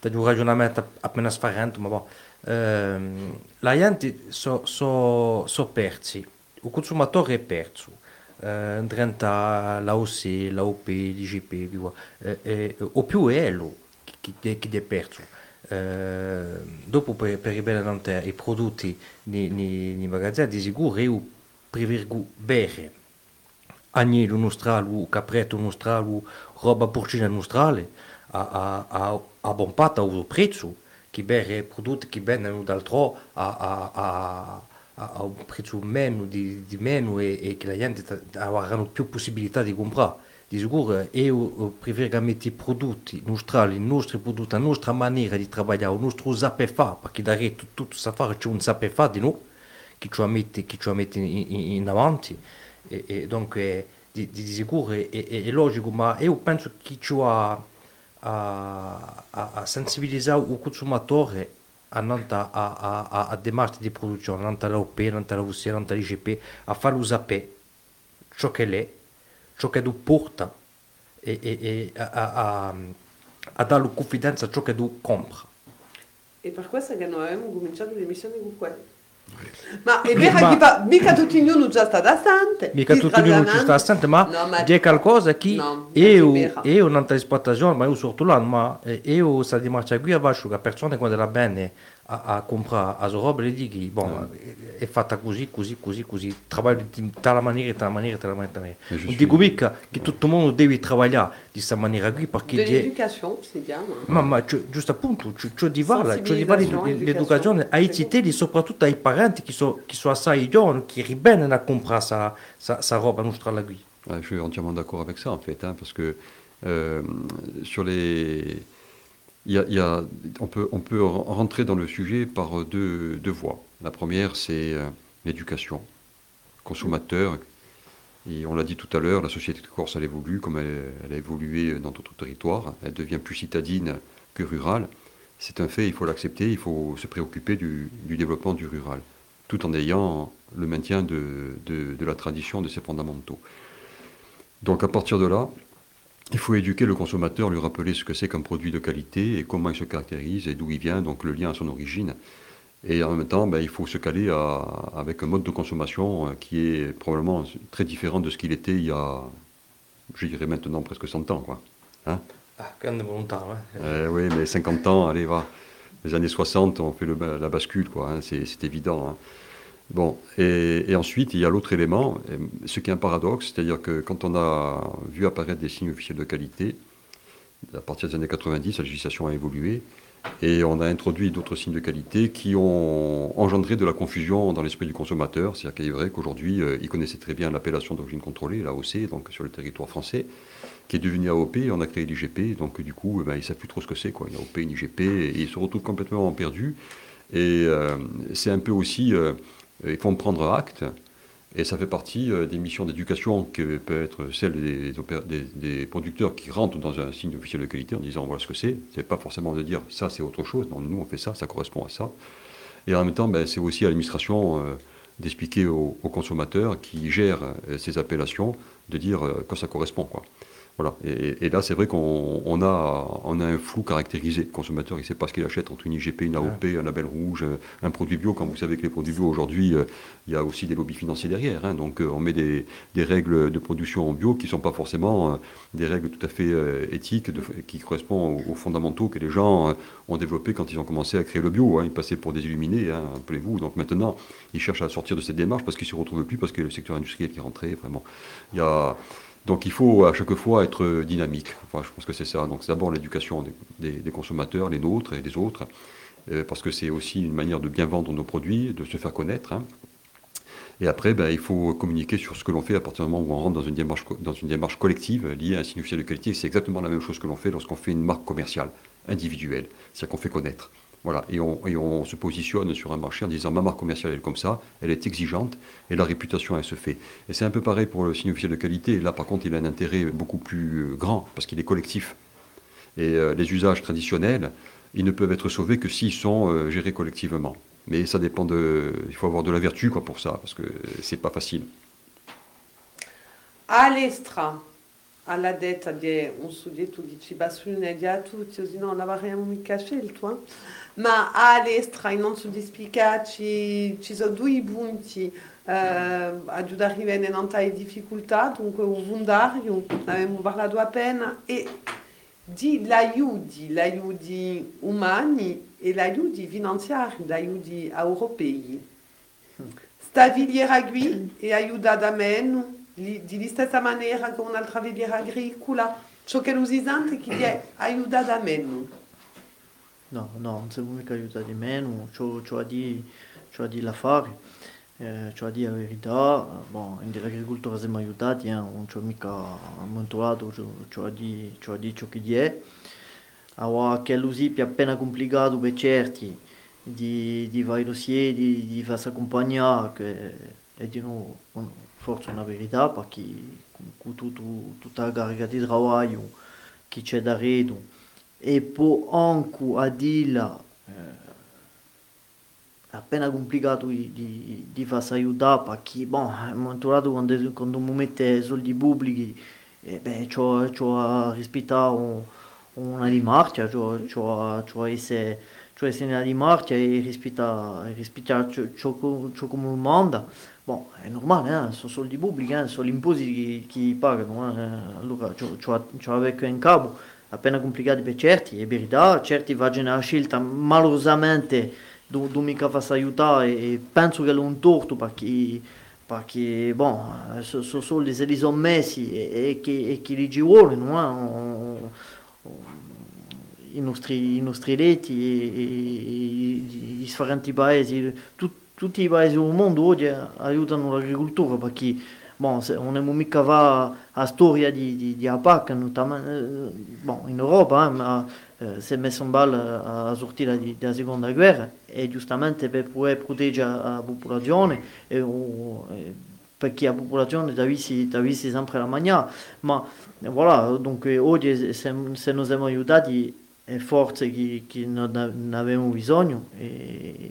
da un ragionamento appena sfarrante, ma boh. Ehm, la gente so, so, so persi, il consumatore è perso. Eh, 30 la OC, la OP, l'IGP, eh, eh, o più è lui che, che è perso. Eh, dopo per, per i belli i prodotti nei magazzini di sicuro è più bere agnello nostrale, capretto nostrale, roba porcina nostrale a, a, a, buon patto a un prezzo che bere prodotti che vengono d'altro a, a, a, un prezzo meno di, di meno e, e che la gente avranno più possibilità di comprare. Di sicuro io preferisco mettere i prodotti nostrali, i nostri prodotti, la nostra maniera di lavorare, il nostro saper fare, perché da tutto, tutto sapere c'è un saper fare di noi che ci mette, che ci mette in, in, in avanti e, e dunque di, di sicuro è, è, è logico ma io penso che ci ha a, a, a sensibilizzare il consumatore andando a, a, a, a démarche di produzione, andando all'OP, andando all'UC, andando all'IGP, a farlo sapere ciò che è, ciò che tu porta e, e, e a, a, a, a darlo confidenza a ciò che tu compra. E per questo che noi abbiamo cominciato l'emissione con quello. Ma è vero Ma- che va- mica tutti giorni già sta da stante. Mica tutto di non ci sta assente, ma No, ma- c'è qualcosa che No, io, io non ti esportazione, ma io sorto là, ma io sta di marcia qui a vascio che persone quando la bene a, a comprare a roba e dighi, bon, è, è fatta così, così, così, così, lavori di tale maniera, tale maniera, maniera. Suis- Dico mica che tutto il mondo deve lavorare di questa maniera qui De c'est bien. hein. Ma, ma giusto appunto, di vale, di vale Sensibilisation, l'educazione ai education. cittadini, soprattutto ai parenti che sono che sono assai giovani, che ribenano a comprare sa, sa, sa roba nostra là qui. Ouais, je suis entièrement d'accord avec ça, en fait, hein, parce que euh, sur les. Il y a- on, peut, on rentrer dans le sujet par deux, deux voies. La première, c'est euh, l'éducation. Consommateur, et on l'a dit tout à l'heure, la société Corse, elle évolue comme elle, a évolué dans d'autres territoires. Elle devient plus citadine que rurale. C'est un fait, il faut l'accepter, il faut se préoccuper du, développement du rural, tout en ayant le maintien de la tradition, de ses fondamentaux. Donc à partir de là, il faut éduquer le consommateur, lui rappeler ce que c'est qu'un produit de qualité et comment il se caractérise et d'où il vient, donc le lien à son origine. Et en même temps, ben, il faut se caler à- avec un mode de consommation euh, qui est probablement très différent de ce qu'il était il y a, je dirais maintenant, presque 100 ans. Quoi. Hein Ah, grande volontà, eh. Eh oui, mais 50 ans, allez, va. Les années 60, on fait le, la bascule, quoi. hein, c'est c'est évident. hein. Bon, et, ensuite, il y a l'autre élément, ce qui est un paradoxe, c'est-à-dire que quand on a vu apparaître des signes officiels de qualité, à partir des années 90, la législation a évolué, et on a introduit d'autres signes de qualité qui ont engendré de la confusion dans l'esprit du consommateur. C'est-à-dire qu'il est vrai qu'aujourd'hui, euh, il connaissait très bien l'appellation d'origine contrôlée, l'AOC, donc sur le territoire français, qui est devenue AOP, on a créé l'IGP, donc du coup, eh ben, ils ne savent plus trop ce que c'est, quoi, une AOP, une IGP, et ils se retrouvent complètement perdus. Et euh, c'est un peu aussi, euh, il faut en prendre acte, et ça fait partie euh, des missions d'éducation que peut être celle des, producteurs qui rentrent dans un signe officiel de qualité en disant voilà ce que c'est. C'est pas forcément de dire ça c'est autre chose. Non, nous on fait ça, ça correspond à ça. Et en même temps, ben, c'est aussi à l'administration euh, d'expliquer aux, consommateurs qui gèrent euh, ces appellations de dire euh, que ça correspond. Quoi. Voilà. Et, et là, c'est vrai qu'on on a, on a un flou caractérisé. Le consommateur, il ne sait pas ce qu'il achète entre une IGP, une AOP, un label rouge, euh, un produit bio. Quand vous savez que les produits bio, aujourd'hui, euh, il y a aussi des lobbies financiers derrière. hein. Donc, euh, on met des, des règles de production en bio qui ne sont pas forcément des règles tout à fait éthiques, de- qui correspondent aux, aux fondamentaux que les gens ont développés quand ils ont commencé à créer le bio. hein. Ils passaient pour des illuminés, hein, rappelez-vous. Donc maintenant, ils cherchent à sortir de cette démarche parce qu'ils ne se retrouvent plus, parce que le secteur industriel qui est rentré, vraiment. Il y a... Donc il faut à chaque fois être dynamique. Enfin, je pense que c'est ça. Donc c'est d'abord l'éducation des, des- des consommateurs, les nôtres et les autres, euh, parce que c'est aussi une manière de bien vendre nos produits, de se faire connaître. hein. Et après, ben, il faut communiquer sur ce que l'on fait à partir du moment où on rentre dans une démarche, dans une démarche collective liée à un signe officiel de qualité. C'est exactement la même chose que l'on fait lorsqu'on fait une marque commerciale, individuelle. C'est-à-dire qu'on fait connaître. Voilà. Et on, se positionne sur un marché en disant ma marque commerciale est comme ça, elle est exigeante et la réputation elle se fait. Et c'est un peu pareil pour le signe officiel de qualité. Là par contre il a un intérêt beaucoup plus euh, grand parce qu'il est collectif. Et euh, les usages traditionnels, ils ne peuvent être sauvés que s'ils sont euh, gérés collectivement. Mais ça dépend de. Il faut avoir de la vertu quoi, pour ça, parce que c'est pas facile. All'estra, alla detta di un soggetto di Cibassune di a tutti, così non l'avremmo mica scelto, eh. ma all'estra, in non so di spiegarci, ci sono due punti eh, aiutare a in tante difficoltà, dunque un volontario, ne abbiamo parlato appena, e di l'aiuti, l'aiuti umani e l'aiuti finanziari, l'aiuti europei. Sta filiera qui è aiutata meno, li- di stessa maniera che un'altra filiera agricola, ciò che l'usisante che è aiutata meno. No, no, non siamo mica aiutati meno, c'ho, c'ho a dire, c'ho a dire la fare, eh, a dire la verità, bon, in dell'agricoltura siamo aiutati, eh, non c'ho mica ammontorato, c'ho, c'ho a dire, c'ho a dire ciò che è. Allora, che l'usipi è appena complicato per certi, di, di i dossier, di, di farsi accompagnare, che è di nuovo forse una verità, perché con, tutto- tutta la carica di lavoro che c'è da redo, e poi anche a dire eh, appena complicato di, di, di farsi aiutare perché bon, è monturato quando, quando mi mette soldi pubblici e beh, c'ho, c'ho a rispettare un- una di marcia c'ho, c'ho, c'ho a essere c'ho a essere una di marcia e rispettare ciò, ciò, ciò manda bon, è normale, eh, sono soldi pubblici, eh, sono gli imposti che, che pagano eh, allora la vecchia in capo appena complicati per certi, è verità, certi facciano la scelta malosamente do, do mica fa aiutare e penso che è un torto perché, perché bon, sono so soldi se li sono messi e, e, che, e che li ci vogliono eh? i, nostri, i nostri letti e, e, e i differenti paesi tut, tutti i paesi del mondo oggi aiutano l'agricoltura perché bon, non è mica va a storia di, di, di APAC notamment, bon, in Europa eh, ma eh, si è messo in ballo a sortire dalla seconda guerra e giustamente per poter proteggere la popolazione e, e perché la popolazione ha visto sempre la maniera ma voilà donc oggi se, se noi siamo aiutati è forze che, che non avevamo bisogno e,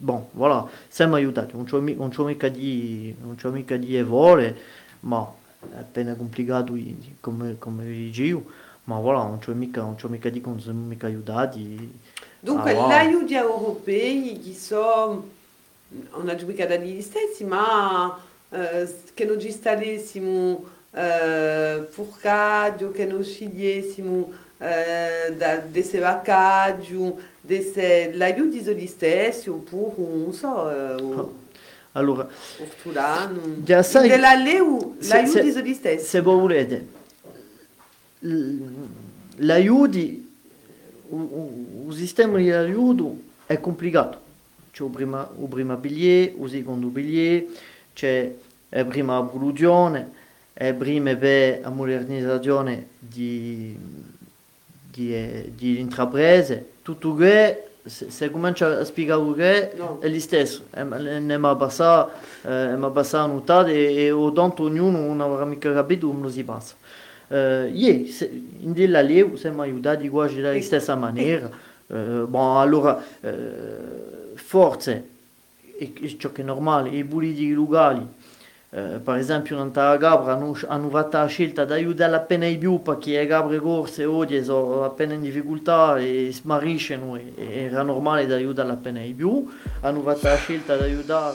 bon voilà siamo aiutati non c'è, non c'è mica di non c'è mica di evole ma è appena complicato come, come dicevo ma voilà, non c'è mica, non c'è mica di non siamo mica aiutati. Dunque, ah, l'aiuto europei che sono, non mica dagli stessi, ma eh, che non ci stessimo eh, furcaggio, che non scegliessimo da desse vaccaggio, desse l'aiuto gli stessi, oppure, non so... Eh, allora, Ortolano, della Leu, l'aiuto sono gli stessi. Se voi volete, l'aiuto, il sistema di aiuto è complicato. C'è il primo, il primo biglietto, il secondo biglietto, c'è la prima produzione, la prima per la modernizzazione di, di, di intraprese. Tutto questo, se, se comincia a spiegare che no. è lo stesso, ne mi passato, eh, passato a notare e, e o tanto ognuno non avrà mica capito come lo si passa. Uh, yeah, in della leu siamo aiutati quasi dalla stessa maniera. Uh, bon, allora, uh, forse, è, è ciò che è normale, i politici locali, uh, per esempio in Gabra hanno, fatto la scelta di aiutare appena i più perché le Gabre corse oggi sono appena in difficoltà e smariscono e, era normale di aiutare appena i più, hanno fatto la scelta di aiutare